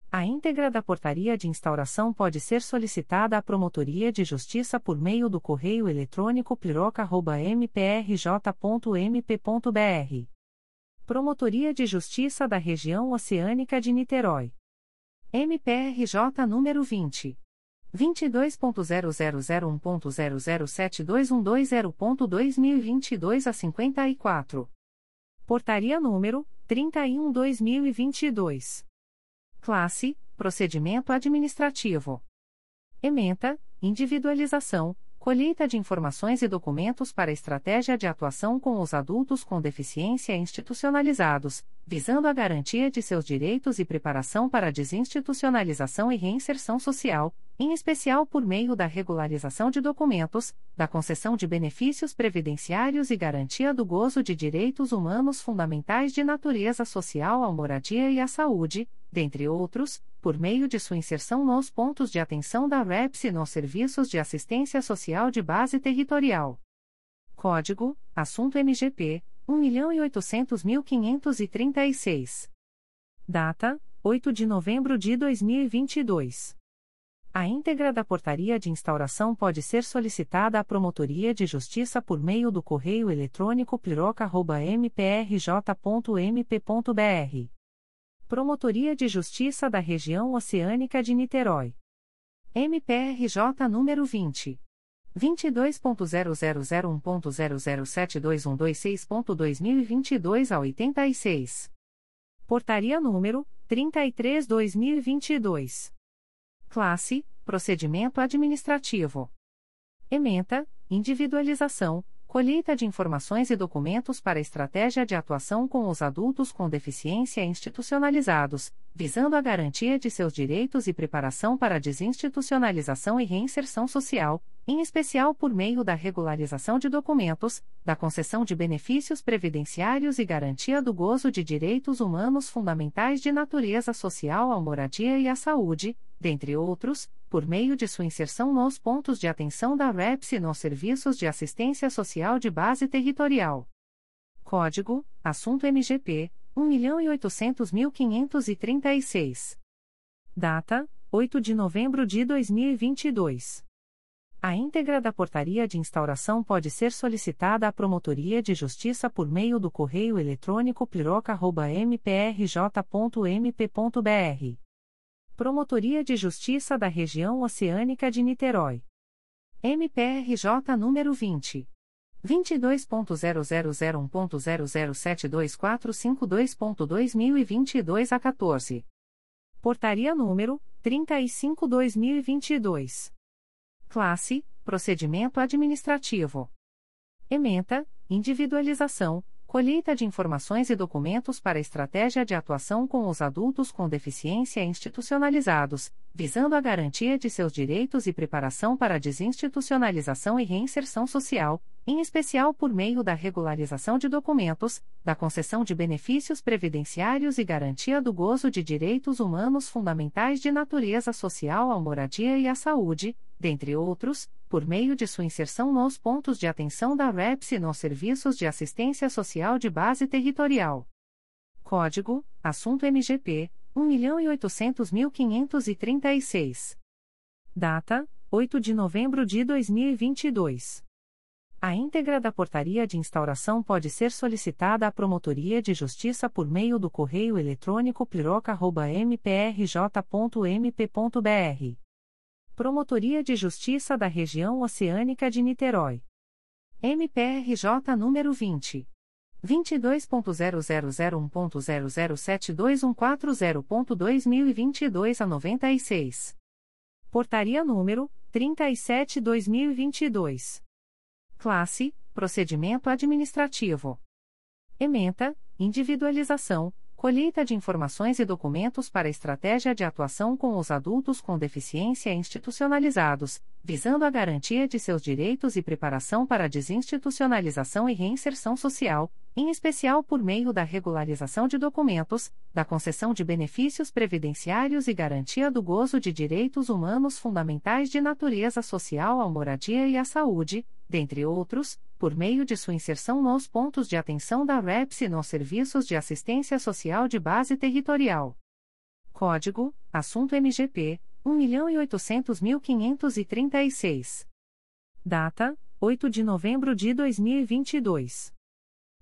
A íntegra da portaria de instauração pode ser solicitada à Promotoria de Justiça por meio do correio eletrônico piroca.mprj.mp.br Promotoria de Justiça da Região Oceânica de Niterói. MPRJ número 20. 22.0001.0072120.2022 a 54. Portaria número 31/2022. Classe: Procedimento administrativo. Ementa: Individualização colheita de informações e documentos para estratégia de atuação com os adultos com deficiência institucionalizados, visando a garantia de seus direitos e preparação para desinstitucionalização e reinserção social, em especial por meio da regularização de documentos, da concessão de benefícios previdenciários e garantia do gozo de direitos humanos fundamentais de natureza social à moradia e à saúde, dentre outros, por meio de sua inserção nos pontos de atenção da REPS e nos serviços de assistência social de base territorial. Código: Assunto MGP 1.800.536. Data: 8 de novembro de 2022. A íntegra da portaria de instauração pode ser solicitada à Promotoria de Justiça por meio do correio eletrônico piroca.mprj.mp.br Promotoria de Justiça da Região Oceânica de Niterói. MPRJ número 20. 22.0001.0072126.2022 a 86. Portaria número 33/2022. Classe: Procedimento administrativo. Ementa: Individualização colheita de informações e documentos para estratégia de atuação com os adultos com deficiência institucionalizados, visando a garantia de seus direitos e preparação para desinstitucionalização e reinserção social, em especial por meio da regularização de documentos, da concessão de benefícios previdenciários e garantia do gozo de direitos humanos fundamentais de natureza social à moradia e à saúde, dentre outros, por meio de sua inserção nos pontos de atenção da REPS e nos serviços de assistência social de base territorial. Código: Assunto MGP 1.800.536. Data: 8 de novembro de 2022. A íntegra da portaria de instauração pode ser solicitada à Promotoria de Justiça por meio do correio eletrônico piroca.mprj.mp.br. Promotoria de Justiça da Região Oceânica de Niterói. MPRJ número 20. 22.0001.0072452.2022 a 14. Portaria número 35/2022. Classe: Procedimento Administrativo. Ementa: Individualização, colheita de informações e documentos para estratégia de atuação com os adultos com deficiência institucionalizados, visando a garantia de seus direitos e preparação para a desinstitucionalização e reinserção social, em especial por meio da regularização de documentos, da concessão de benefícios previdenciários e garantia do gozo de direitos humanos fundamentais de natureza social à moradia e à saúde, dentre outros, por meio de sua inserção nos pontos de atenção da REPS e nos serviços de assistência social de base territorial. Código: Assunto MGP 1.800.536. Data: 8 de novembro de 2022. A íntegra da portaria de instauração pode ser solicitada à Promotoria de Justiça por meio do correio eletrônico piroca.mprj.mp.br Promotoria de Justiça da Região Oceânica de Niterói. MPRJ número 20. 22.0001.0072140.2022 a 96. Portaria número 37/2022. Classe: Procedimento administrativo. Ementa: Individualização, colheita de informações e documentos para estratégia de atuação com os adultos com deficiência institucionalizados, visando a garantia de seus direitos e preparação para a desinstitucionalização e reinserção social, em especial por meio da regularização de documentos, da concessão de benefícios previdenciários e garantia do gozo de direitos humanos fundamentais de natureza social à moradia e à saúde, dentre outros, por meio de sua inserção nos pontos de atenção da REPS e nos serviços de assistência social de base territorial. Código: Assunto MGP 1.800.536. Data: 8 de novembro de 2022.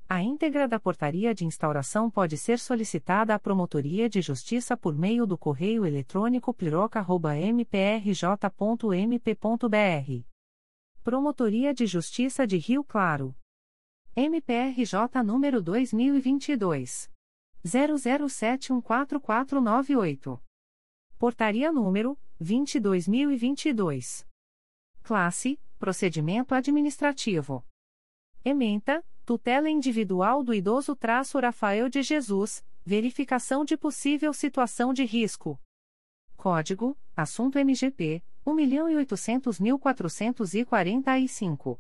A íntegra da portaria de instauração pode ser solicitada à Promotoria de Justiça por meio do correio eletrônico piroca.mprj.mp.br Promotoria de Justiça de Rio Claro. MPRJ número 2022 00714498. Portaria número 22022. Classe: Procedimento administrativo. Ementa: Tutela individual do idoso traço Rafael de Jesus, verificação de possível situação de risco. Código: Assunto MGP 1.800.445.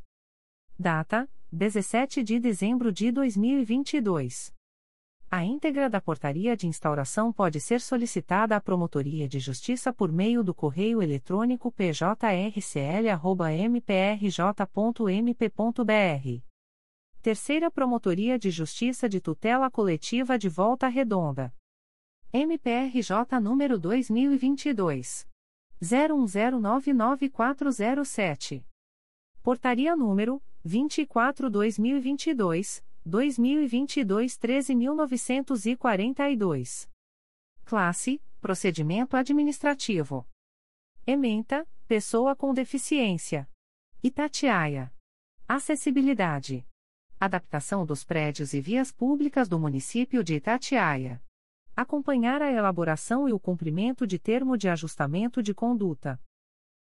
Data: 17 de dezembro de 2022. A íntegra da portaria de instauração pode ser solicitada à Promotoria de Justiça por meio do correio eletrônico pjrcl.mprj.mp.br. Terceira Promotoria de Justiça de Tutela Coletiva de Volta Redonda. MPRJ número 2022 01099407. Portaria número 24/2022, 2022 13942. Classe: Procedimento administrativo. Ementa: Pessoa com deficiência. Itatiaia. Acessibilidade. Adaptação dos prédios e vias públicas do município de Itatiaia. Acompanhar a elaboração e o cumprimento de termo de ajustamento de conduta.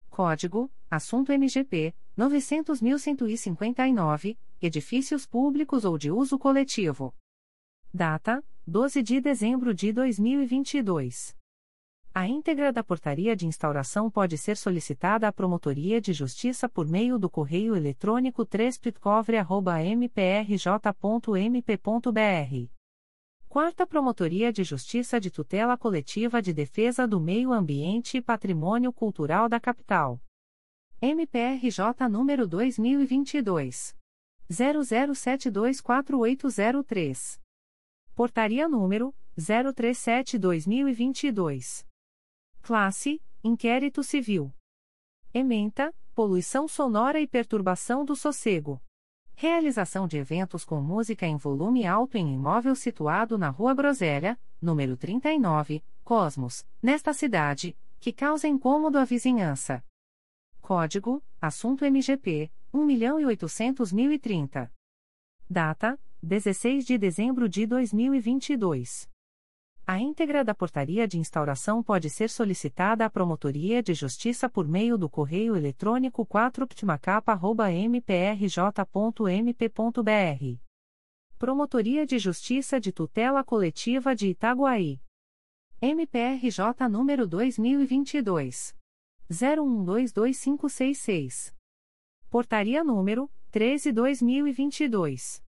Código: Assunto MGP 900.159, Edifícios Públicos ou de Uso Coletivo. Data: 12 de dezembro de 2022. A íntegra da portaria de instauração pode ser solicitada à Promotoria de Justiça por meio do correio eletrônico 3 Quarta Promotoria de Justiça de Tutela Coletiva de Defesa do Meio Ambiente e Patrimônio Cultural da Capital. MPRJ número 2022 00724803. Portaria número 037/2022. Classe: Inquérito Civil. Ementa: Poluição sonora e perturbação do sossego. Realização de eventos com música em volume alto em imóvel situado na Rua Groselha, número 39, Cosmos, nesta cidade, que causa incômodo à vizinhança. Código: Assunto MGP 1.800.030. Data: 16 de dezembro de 2022. A íntegra da portaria de instauração pode ser solicitada à Promotoria de Justiça por meio do correio eletrônico 4ptmacapa.mprj.mp.br. Promotoria de Justiça de Tutela Coletiva de Itaguaí. MPRJ número 2022. 01122566. Portaria número 13/2022.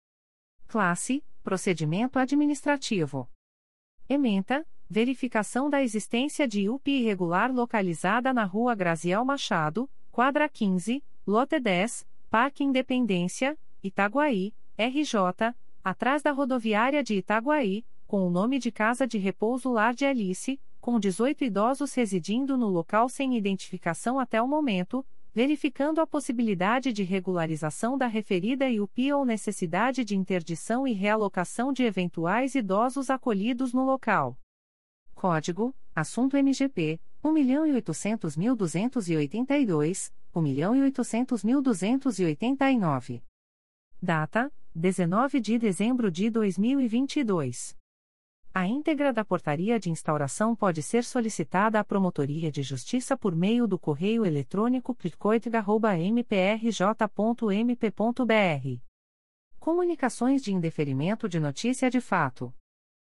Classe: Procedimento administrativo. Ementa, verificação da existência de UP irregular localizada na Rua Graziel Machado, quadra 15, lote 10, Parque Independência, Itaguaí, RJ, atrás da rodoviária de Itaguaí, com o nome de Casa de Repouso Lar de Alice, com 18 idosos residindo no local sem identificação até o momento, verificando a possibilidade de regularização da referida IUP ou necessidade de interdição e realocação de eventuais idosos acolhidos no local. Código: Assunto MGP 1.800.282, 1.800.289. Data: 19 de dezembro de 2022. A íntegra da portaria de instauração pode ser solicitada à Promotoria de Justiça por meio do correio eletrônico picotega.mprj.mp.br. Comunicações de indeferimento de notícia de fato.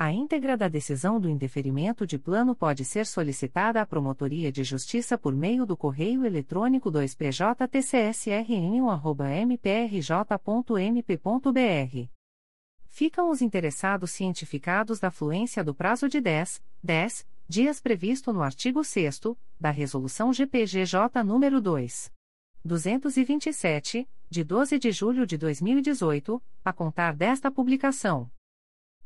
A íntegra da decisão do indeferimento de plano pode ser solicitada à Promotoria de Justiça por meio do correio eletrônico 2PJTCSRN1@mprj.mp.br. Ficam os interessados cientificados da fluência do prazo de 10, 10 dias previsto no artigo 6 da Resolução GPGJ nº 2. 227, de 12 de julho de 2018, a contar desta publicação.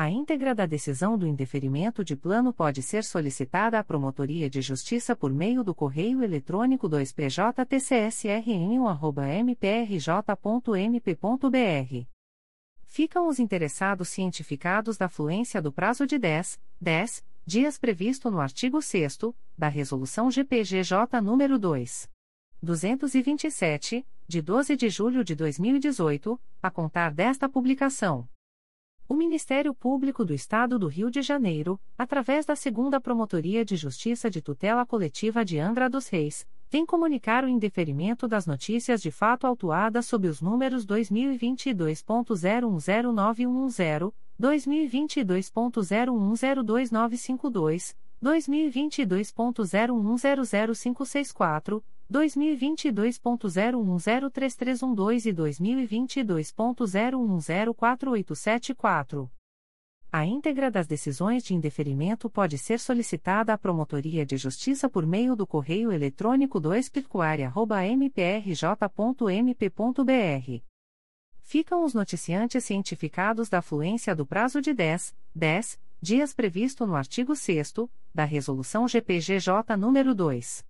A íntegra da decisão do indeferimento de plano pode ser solicitada à Promotoria de Justiça por meio do correio eletrônico 2PJTCSRN1@mprj.mp.br. Ficam os interessados cientificados da fluência do prazo de 10, 10 dias previsto no artigo 6 da Resolução GPGJ nº 2. 227, de 12 de julho de 2018, a contar desta publicação. O Ministério Público do Estado do Rio de Janeiro, através da Segunda Promotoria de Justiça de Tutela Coletiva de Angra dos Reis, vem comunicar o indeferimento das notícias de fato autuadas sob os números 2022.010910, 2022.01022952, 2022.01000564, 2022.01033312 e 2022.01048774. A íntegra das decisões de indeferimento pode ser solicitada à Promotoria de Justiça por meio do correio eletrônico 2 mprj.mp.br. Ficam os noticiantes cientificados da fluência do prazo de 10, 10 dias previsto no artigo 6 da Resolução GPGJ nº 2.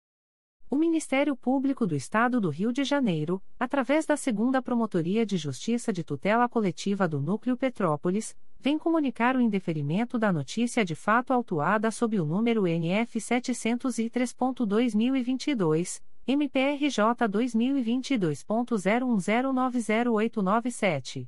O Ministério Público do Estado do Rio de Janeiro, através da Segunda Promotoria de Justiça de Tutela Coletiva do Núcleo Petrópolis, vem comunicar o indeferimento da notícia de fato autuada sob o número NF 703.2022, MPRJ 2022.01090897.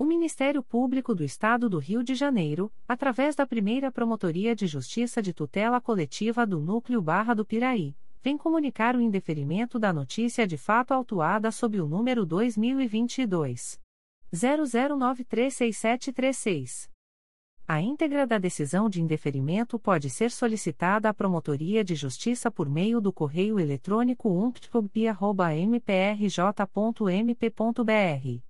O Ministério Público do Estado do Rio de Janeiro, através da primeira Promotoria de Justiça de Tutela Coletiva do Núcleo Barra do Piraí, vem comunicar o indeferimento da notícia de fato autuada sob o número 2022. 00936736. A íntegra da decisão de indeferimento pode ser solicitada à Promotoria de Justiça por meio do correio eletrônico umptcob.mprj.mp.br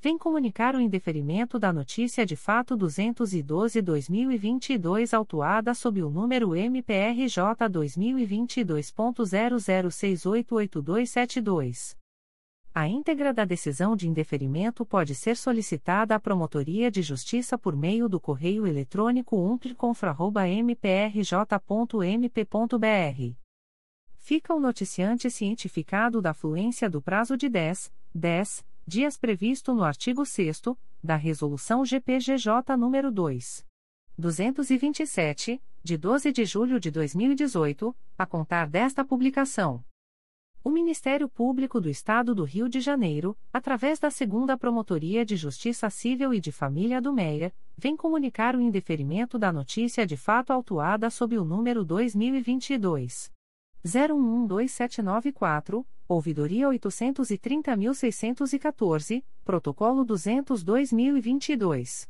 vem comunicar o indeferimento da notícia de fato 212-2022 autuada sob o número MPRJ 2022.00688272. A íntegra da decisão de indeferimento pode ser solicitada à Promotoria de Justiça por meio do correio eletrônico umpliconfra.mprj.mp.br. Fica o noticiante cientificado da fluência do prazo de 10, 10 dias previsto no artigo 6 da Resolução GPGJ nº 2. 227, de 12 de julho de 2018, a contar desta publicação. O Ministério Público do Estado do Rio de Janeiro, através da Segunda Promotoria de Justiça Civil e de Família do Meia, vem comunicar o indeferimento da notícia de fato autuada sob o número 2022 01127994 Ouvidoria 830.614, Protocolo 202.022.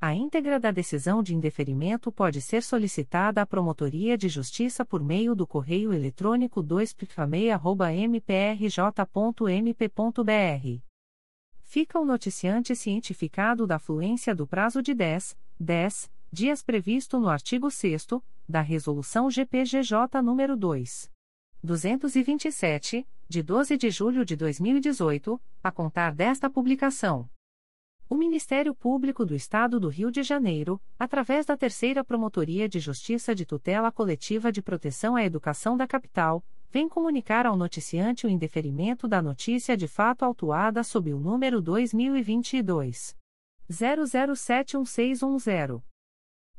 A íntegra da decisão de indeferimento pode ser solicitada à Promotoria de Justiça por meio do correio eletrônico 2 mprj.mp.br. Fica o noticiante cientificado da fluência do prazo de 10, 10 dias previsto no artigo 6 da Resolução GPGJ nº 2. 227, de 12 de julho de 2018, a contar desta publicação. O Ministério Público do Estado do Rio de Janeiro, através da Terceira Promotoria de Justiça de Tutela Coletiva de Proteção à Educação da Capital, vem comunicar ao noticiante o indeferimento da notícia de fato autuada sob o número 2022 00716110.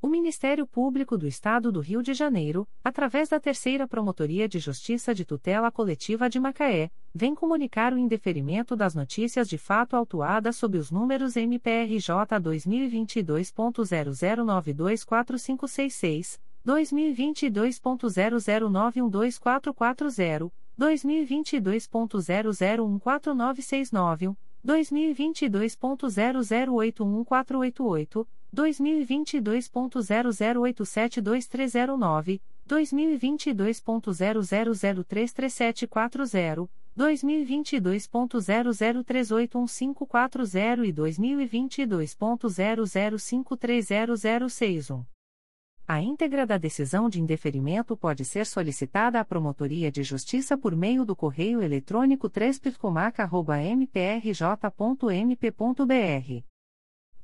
O Ministério Público do Estado do Rio de Janeiro, através da Terceira Promotoria de Justiça de Tutela Coletiva de Macaé, vem comunicar o indeferimento das notícias de fato autuadas sob os números MPRJ 2022.00924566, 2022.00912440, 2022.00149691, 2022.00811488, 2022.00872309, 2022.00033740, 2022.00381540 e 2022.00530061. A íntegra da decisão de indeferimento pode ser solicitada à Promotoria de Justiça por meio do correio eletrônico 3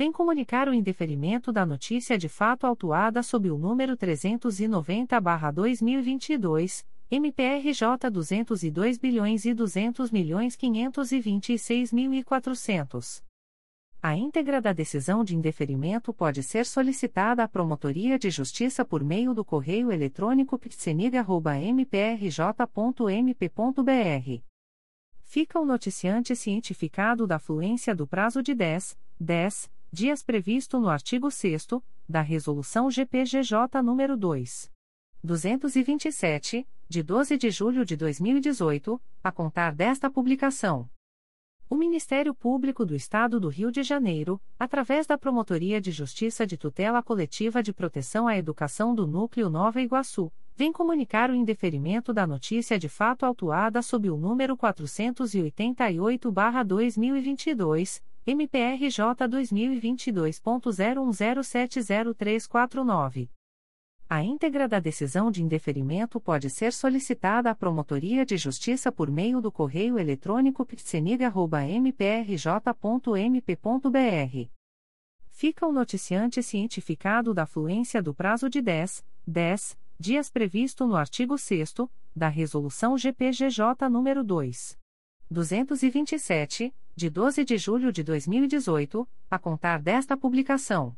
vem comunicar o indeferimento da notícia de fato autuada sob o número 390-2022, MPRJ 202 bilhões e 200 milhões 526.400. A íntegra da decisão de indeferimento pode ser solicitada à Promotoria de Justiça por meio do correio eletrônico ptsenig.mprj.mp.br. Fica o noticiante cientificado da fluência do prazo de 10, 10 dias previsto no artigo 6 da Resolução GPGJ nº 2. 227, de 12 de julho de 2018, a contar desta publicação. O Ministério Público do Estado do Rio de Janeiro, através da Promotoria de Justiça de Tutela Coletiva de Proteção à Educação do Núcleo Nova Iguaçu, vem comunicar o indeferimento da notícia de fato autuada sob o número 488-2022, MPRJ 2022.01070349. A íntegra da decisão de indeferimento pode ser solicitada à Promotoria de Justiça por meio do correio eletrônico ptsenig.mprj.mp.br. Fica o noticiante cientificado da fluência do prazo de 10, 10 dias previsto no artigo 6 da Resolução GPGJ nº 2. 227, de 12 de julho de 2018, a contar desta publicação.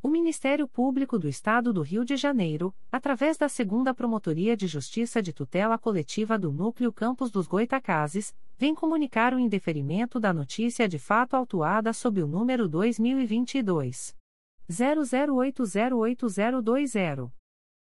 O Ministério Público do Estado do Rio de Janeiro, através da Segunda Promotoria de Justiça de Tutela Coletiva do Núcleo Campos dos Goitacazes, vem comunicar o indeferimento da notícia de fato autuada sob o número 2022 00808020.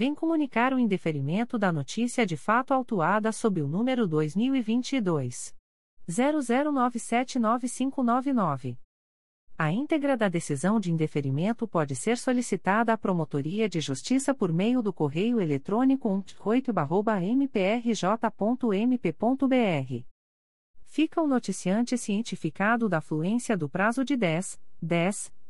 vem comunicar o indeferimento da notícia de fato autuada sob o número 2022. 00979599. A íntegra da decisão de indeferimento pode ser solicitada à Promotoria de Justiça por meio do correio eletrônico umptcoito.mprj.mp.br. Fica o noticiante cientificado da fluência do prazo de 10, 10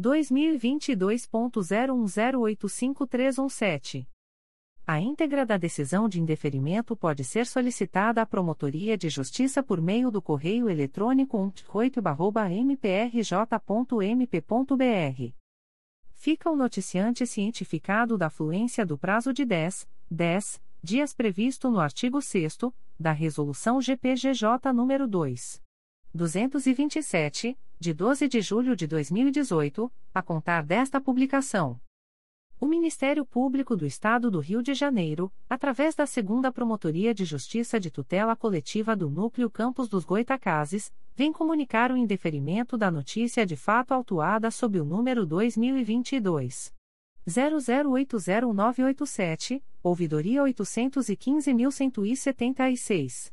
2022.01085317. A íntegra da decisão de indeferimento pode ser solicitada à Promotoria de Justiça por meio do correio eletrônico umptcoito.mprj.mp.br fica o noticiante cientificado da fluência do prazo de 10, 10 dias previsto no artigo 6 da Resolução GPGJ nº 2. 227, de 12 de julho de 2018, a contar desta publicação. O Ministério Público do Estado do Rio de Janeiro, através da Segunda Promotoria de Justiça de Tutela Coletiva do Núcleo Campos dos Goitacazes, vem comunicar o indeferimento da notícia de fato autuada sob o número 2022 00809887, ouvidoria 815.176.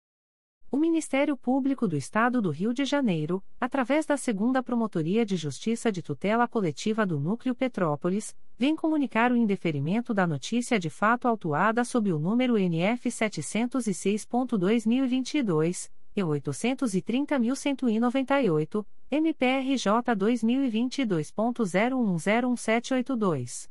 O Ministério Público do Estado do Rio de Janeiro, através da Segunda Promotoria de Justiça de Tutela Coletiva do Núcleo Petrópolis, vem comunicar o indeferimento da notícia de fato autuada sob o número NF 706.2022 e 830.198, MPRJ 2022.01017782.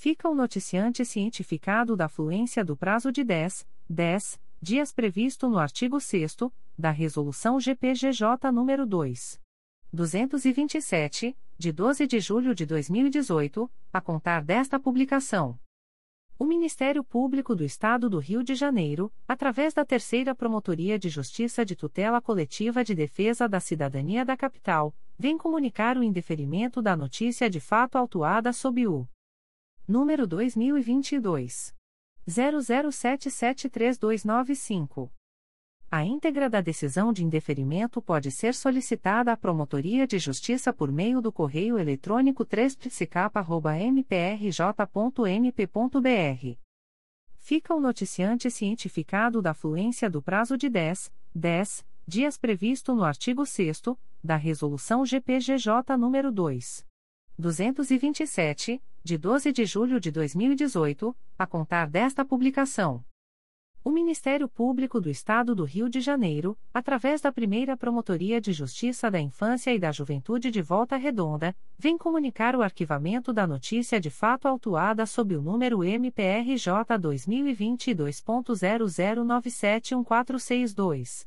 Fica o noticiante cientificado da fluência do prazo de 10, 10 dias previsto no artigo 6 da Resolução GPGJ nº 2. 227, de 12 de julho de 2018, a contar desta publicação. O Ministério Público do Estado do Rio de Janeiro, através da Terceira Promotoria de Justiça de Tutela Coletiva de Defesa da Cidadania da Capital, vem comunicar o indeferimento da notícia de fato autuada sob o número 2022 00773295. A íntegra da decisão de indeferimento pode ser solicitada à Promotoria de Justiça por meio do correio eletrônico 3psicapa.mprj.mp.br. Fica o noticiante cientificado da fluência do prazo de 10, 10 dias previsto no artigo 6 da Resolução GPGJ nº 2. 227, de 12 de julho de 2018, a contar desta publicação. O Ministério Público do Estado do Rio de Janeiro, através da primeira Promotoria de Justiça da Infância e da Juventude de Volta Redonda, vem comunicar o arquivamento da notícia de fato autuada sob o número MPRJ 2022.00971462.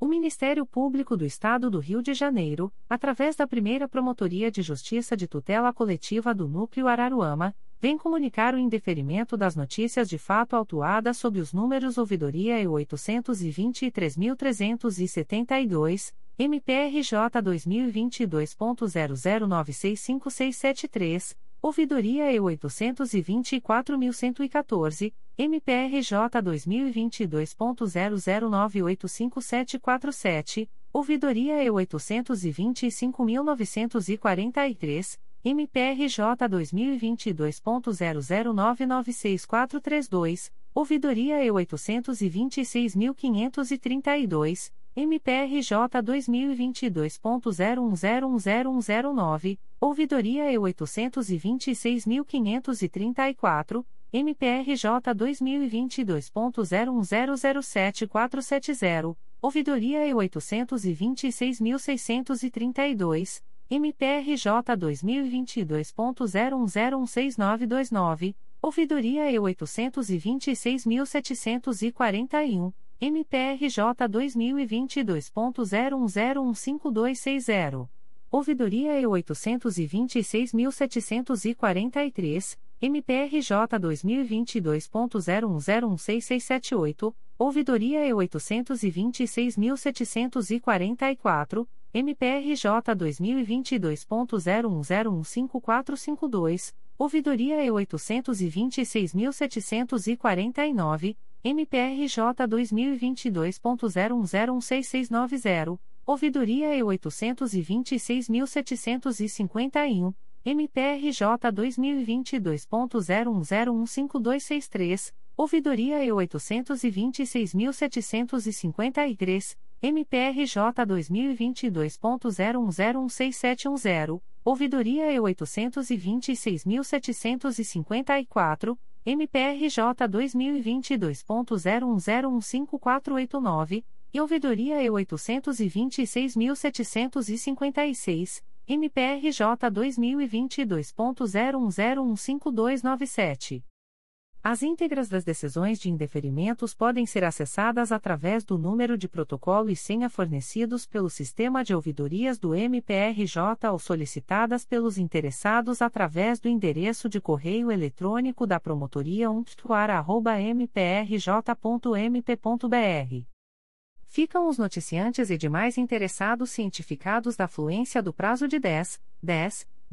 O Ministério Público do Estado do Rio de Janeiro, através da primeira Promotoria de Justiça de Tutela Coletiva do Núcleo Araruama, vem comunicar o indeferimento das notícias de fato autuadas sob os números ouvidoria e 823.372, MPRJ 2022.00965673, ouvidoria e 824.114, MPRJ 2022.00985747, ouvidoria e 825.943, MPRJ 2022.00996432, ouvidoria E 826.532, MPRJ 2022.01010109, ouvidoria E 826.534, MPRJ 2022.01007470, ouvidoria E 826.632, MPRJ 2022.01016929, ouvidoria E 826.741, MPRJ 2022.01015260, ouvidoria E 826.743, MPRJ 2022.01016678, ouvidoria E 826.744, MPRJ 2022.01015452, ouvidoria E 826.749, MPRJ 2022.01016690, ouvidoria E 826.751, MPRJ 2022.01015263, ouvidoria E 826.753, MPRJ 2022.01016710, ouvidoria E 826.754, MPRJ 2022.01015489, e ouvidoria E 826.756, MPRJ 2022.01015297. As íntegras das decisões de indeferimentos podem ser acessadas através do número de protocolo e senha fornecidos pelo sistema de ouvidorias do MPRJ ou solicitadas pelos interessados através do endereço de correio eletrônico da Promotoria umptuar.mprj.mp.br. Ficam os noticiantes e demais interessados cientificados da fluência do prazo de 10, 10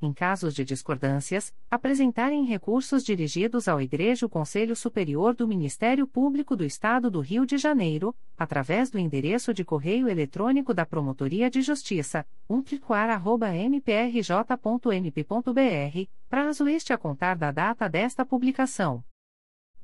em casos de discordâncias, apresentarem recursos dirigidos ao Igreja Conselho Superior do Ministério Público do Estado do Rio de Janeiro, através do endereço de correio eletrônico da Promotoria de Justiça, umplicoar.mprj.mp.br, prazo este a contar da data desta publicação.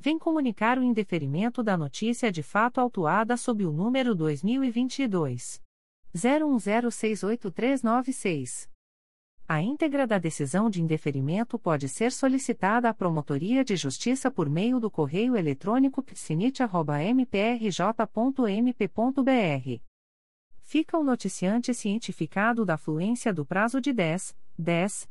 vem comunicar o indeferimento da notícia de fato autuada sob o número 2022 01068396. A íntegra da decisão de indeferimento pode ser solicitada à Promotoria de Justiça por meio do correio eletrônico psinit.mprj.mp.br fica o noticiante cientificado da fluência do prazo de 10, 10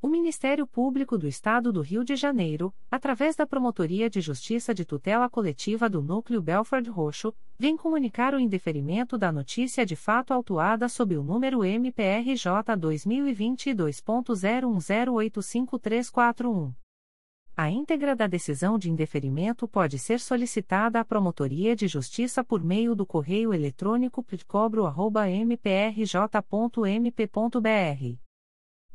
O Ministério Público do Estado do Rio de Janeiro, através da Promotoria de Justiça de Tutela Coletiva do Núcleo Belford Roxo, vem comunicar o indeferimento da notícia de fato autuada sob o número MPRJ 2022.01085341. A íntegra da decisão de indeferimento pode ser solicitada à Promotoria de Justiça por meio do correio eletrônico pitcobro.mprj.mp.br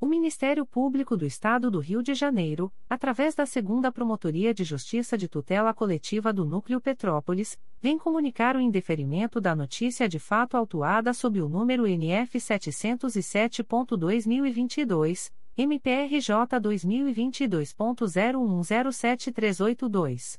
O Ministério Público do Estado do Rio de Janeiro, através da Segunda Promotoria de Justiça de Tutela Coletiva do Núcleo Petrópolis, vem comunicar o indeferimento da notícia de fato autuada sob o número NF 707.2022, MPRJ 2022.01107382.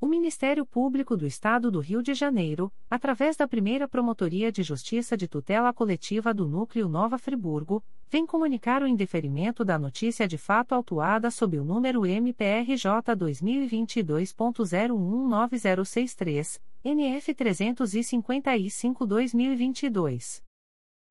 O Ministério Público do Estado do Rio de Janeiro, através da primeira Promotoria de Justiça de Tutela Coletiva do Núcleo Nova Friburgo, vem comunicar o indeferimento da notícia de fato autuada sob o número MPRJ 2022.019063, NF 355-2022.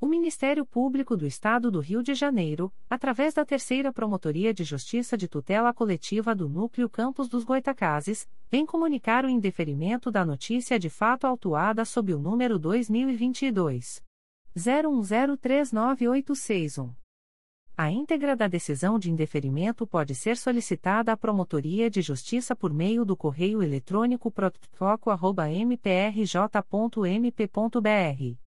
O Ministério Público do Estado do Rio de Janeiro, através da Terceira Promotoria de Justiça de Tutela Coletiva do Núcleo Campos dos Goitacazes, vem comunicar o indeferimento da notícia de fato autuada sob o número 2022 01039861. A íntegra da decisão de indeferimento pode ser solicitada à Promotoria de Justiça por meio do correio eletrônico protfoco.mprj.mp.br.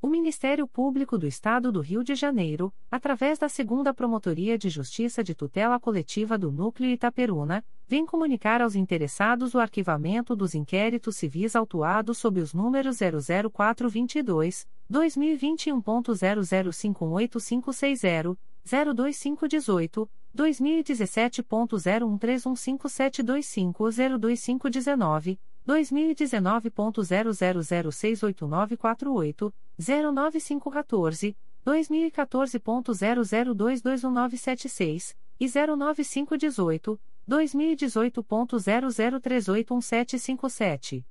O Ministério Público do Estado do Rio de Janeiro, através da Segunda Promotoria de Justiça de Tutela Coletiva do Núcleo Itaperuna, vem comunicar aos interessados o arquivamento dos inquéritos civis autuados sob os números 00422, 2021.00518560, 02518, 2017.01315725 2019.00068948, 09514, 2014.00221976 e 09518, 2018.00381757.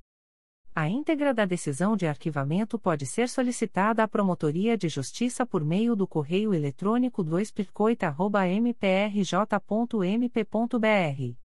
A íntegra da decisão de arquivamento pode ser solicitada à Promotoria de Justiça por meio do correio eletrônico 2pircoita.mprj.mp.br.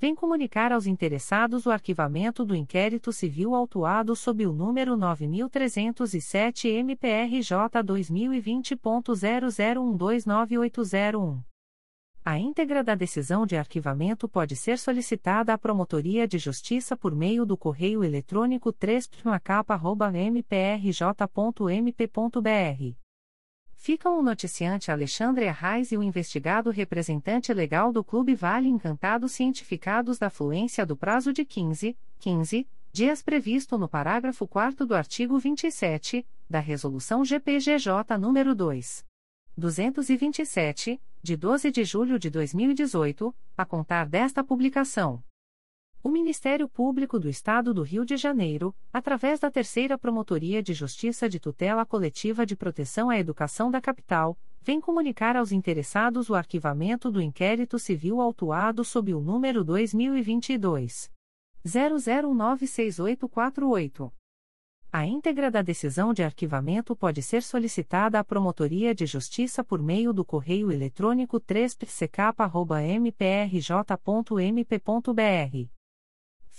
vem comunicar aos interessados o arquivamento do inquérito civil autuado sob o número 9307 MPRJ 2020.00129801. A íntegra da decisão de arquivamento pode ser solicitada à Promotoria de Justiça por meio do correio eletrônico 3pmacapa.mprj.mp.br. Ficam o noticiante Alexandre Arraes e o investigado representante legal do Clube Vale Encantado cientificados da fluência do prazo de 15, 15 dias previsto no parágrafo 4 do artigo 27 da Resolução GPGJ nº 2. 227, de 12 de julho de 2018, a contar desta publicação. O Ministério Público do Estado do Rio de Janeiro, através da Terceira Promotoria de Justiça de Tutela Coletiva de Proteção à Educação da Capital, vem comunicar aos interessados o arquivamento do inquérito civil autuado sob o número 2022 00196848. A íntegra da decisão de arquivamento pode ser solicitada à Promotoria de Justiça por meio do correio eletrônico 3pck.mprj.mp.br.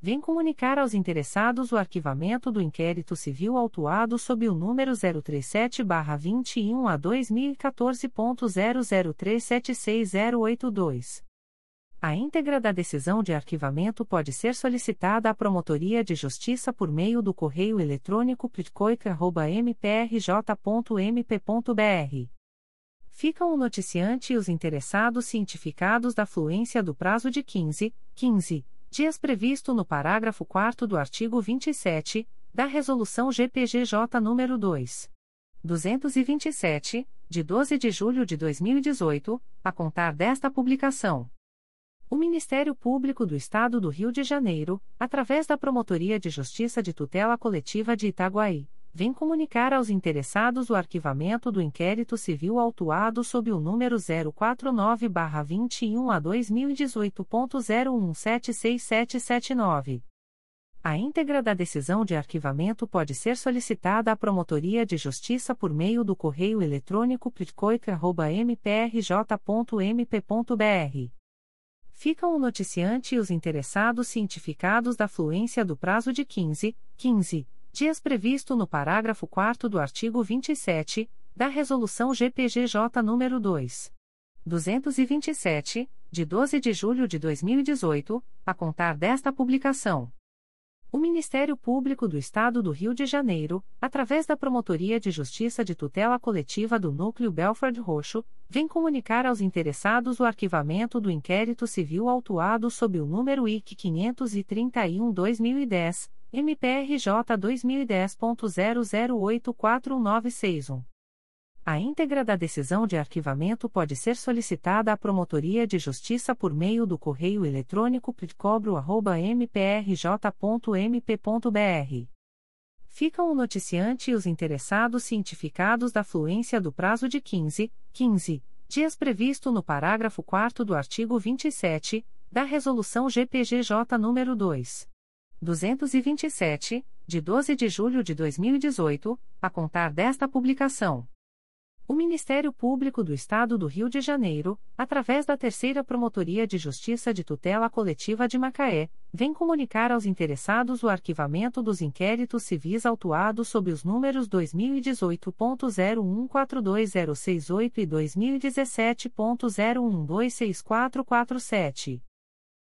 vem comunicar aos interessados o arquivamento do inquérito civil autuado sob o número 037-21 a 2014.00376082. A íntegra da decisão de arquivamento pode ser solicitada à Promotoria de Justiça por meio do correio eletrônico pitcoica.mprj.mp.br ficam o noticiante e os interessados cientificados da fluência do prazo de 15, 15 dias previsto no parágrafo 4 do artigo 27 da Resolução GPGJ nº 2. 227, de 12 de julho de 2018, a contar desta publicação. O Ministério Público do Estado do Rio de Janeiro, através da Promotoria de Justiça de Tutela Coletiva de Itaguaí, vem comunicar aos interessados o arquivamento do inquérito civil autuado sob o número 049-21 a 2018.017779. A íntegra da decisão de arquivamento pode ser solicitada à Promotoria de Justiça por meio do correio eletrônico pitcoica.mprj.mp.br. Ficam o noticiante e os interessados cientificados da fluência do prazo de 15, 15 dias previsto no parágrafo 4 do artigo 27 da Resolução GPGJ nº 2. 227, de 12 de julho de 2018, a contar desta publicação. O Ministério Público do Estado do Rio de Janeiro, através da Promotoria de Justiça de Tutela Coletiva do Núcleo Belford Roxo, vem comunicar aos interessados o arquivamento do inquérito civil autuado sob o número IC 531-2010, MPRJ 2010.00841961. A íntegra da decisão de arquivamento pode ser solicitada à Promotoria de Justiça por meio do correio eletrônico pitcobro.mprj.mp.br. Ficam o noticiante e os interessados cientificados da fluência do prazo de 15, 15 dias previsto no parágrafo 4 do artigo 27 da Resolução GPGJ nº 2. 227, de 12 de julho de 2018, a contar desta publicação. O Ministério Público do Estado do Rio de Janeiro, através da Terceira Promotoria de Justiça de Tutela Coletiva de Macaé, vem comunicar aos interessados o arquivamento dos inquéritos civis autuados sob os números 2018.01420068 e 2017.01126447.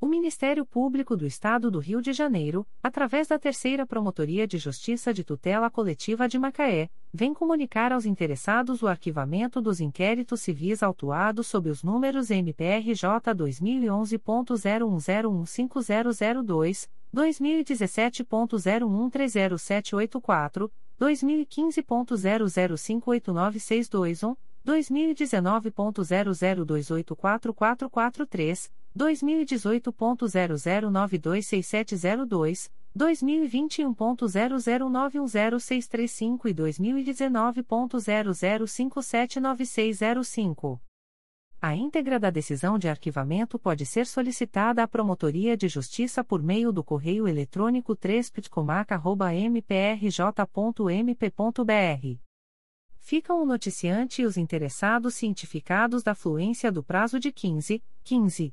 O Ministério Público do Estado do Rio de Janeiro, através da Terceira Promotoria de Justiça de Tutela Coletiva de Macaé, vem comunicar aos interessados o arquivamento dos inquéritos civis autuados sob os números MPRJ 2011.01015002, 2017.01307884, 2015.00589621, 2019.00284443, 2018.00926702, 2021.00910635 e 2019.00579605. A íntegra da decisão de arquivamento pode ser solicitada à Promotoria de Justiça por meio do correio eletrônico 3 mprj.mp.br ficam o noticiante e os interessados cientificados da fluência do prazo de 15, 15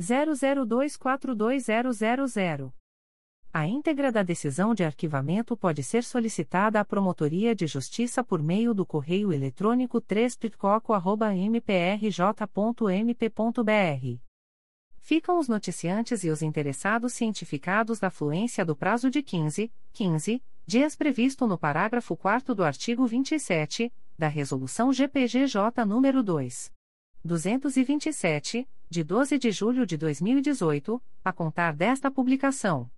00242000. A íntegra da decisão de arquivamento pode ser solicitada à Promotoria de Justiça por meio do correio eletrônico 3 mprj.mp.br ficam os noticiantes e os interessados cientificados da fluência do prazo de 15, 15 dias previsto no parágrafo 4 do artigo 27 da Resolução GPGJ nº 2. 227, de 12 de julho de 2018, a contar desta publicação.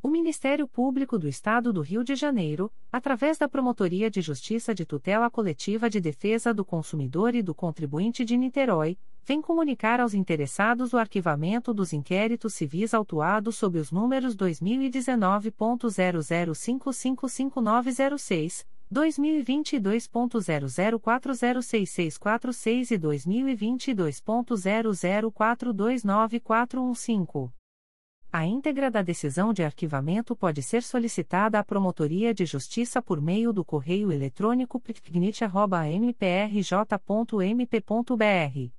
O Ministério Público do Estado do Rio de Janeiro, através da Promotoria de Justiça de Tutela Coletiva de Defesa do Consumidor e do Contribuinte de Niterói, vem comunicar aos interessados o arquivamento dos inquéritos civis autuados sob os números 2019.00555906, 2022.00406646 e 2022.00429415. A íntegra da decisão de arquivamento pode ser solicitada à Promotoria de Justiça por meio do correio eletrônico ptgnit.mprj.mp.br.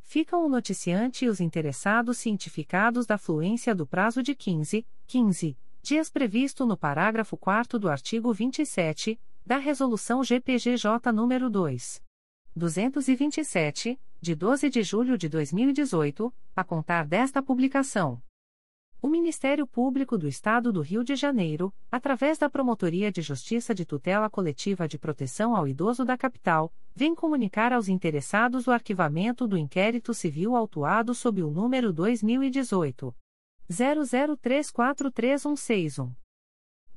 Ficam o noticiante e os interessados cientificados da fluência do prazo de 15, 15 dias previsto no parágrafo 4 do artigo 27 da Resolução GPGJ nº 2. 227, de 12 de julho de 2018, a contar desta publicação. O Ministério Público do Estado do Rio de Janeiro, através da Promotoria de Justiça de Tutela Coletiva de Proteção ao Idoso da Capital, vem comunicar aos interessados o arquivamento do inquérito civil autuado sob o número 2018 00343161.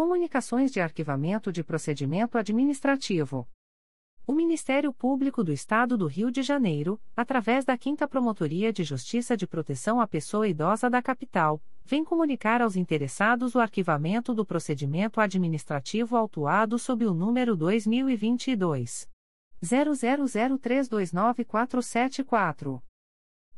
Comunicações de arquivamento de procedimento administrativo. O Ministério Público do Estado do Rio de Janeiro, através da 5 Promotoria de Justiça de Proteção à Pessoa Idosa da Capital, vem comunicar aos interessados o arquivamento do procedimento administrativo autuado sob o número 2022 0003294474.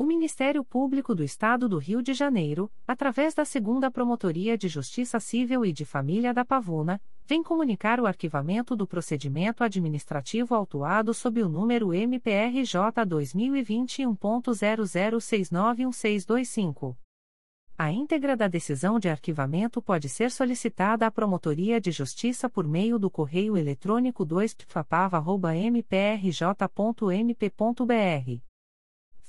O Ministério Público do Estado do Rio de Janeiro, através da Segunda Promotoria de Justiça Civil e de Família da Pavuna, vem comunicar o arquivamento do procedimento administrativo autuado sob o número MPRJ 2021.00691625. A íntegra da decisão de arquivamento pode ser solicitada à Promotoria de Justiça por meio do correio eletrônico 2pfapava.mprj.mp.br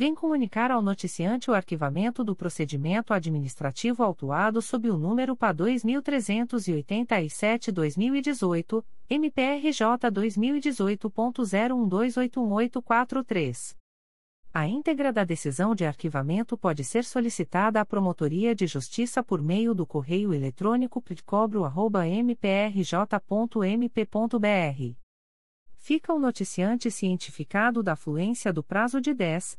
vem comunicar ao noticiante o arquivamento do procedimento administrativo autuado sob o número PA 2387-2018, MPRJ 2018.01281843. A íntegra da decisão de arquivamento pode ser solicitada à Promotoria de Justiça por meio do correio eletrônico pitcobro.mprj.mp.br. Fica o noticiante cientificado da fluência do prazo de 10,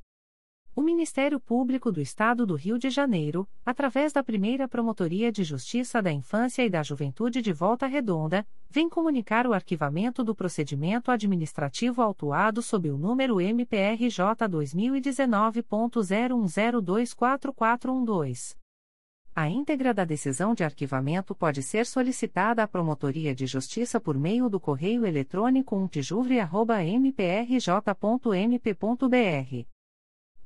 O Ministério Público do Estado do Rio de Janeiro, através da primeira Promotoria de Justiça da Infância e da Juventude de Volta Redonda, vem comunicar o arquivamento do procedimento administrativo autuado sob o número MPRJ 2019.01024412. A íntegra da decisão de arquivamento pode ser solicitada à Promotoria de Justiça por meio do correio eletrônico umptijuvre.mprj.mp.br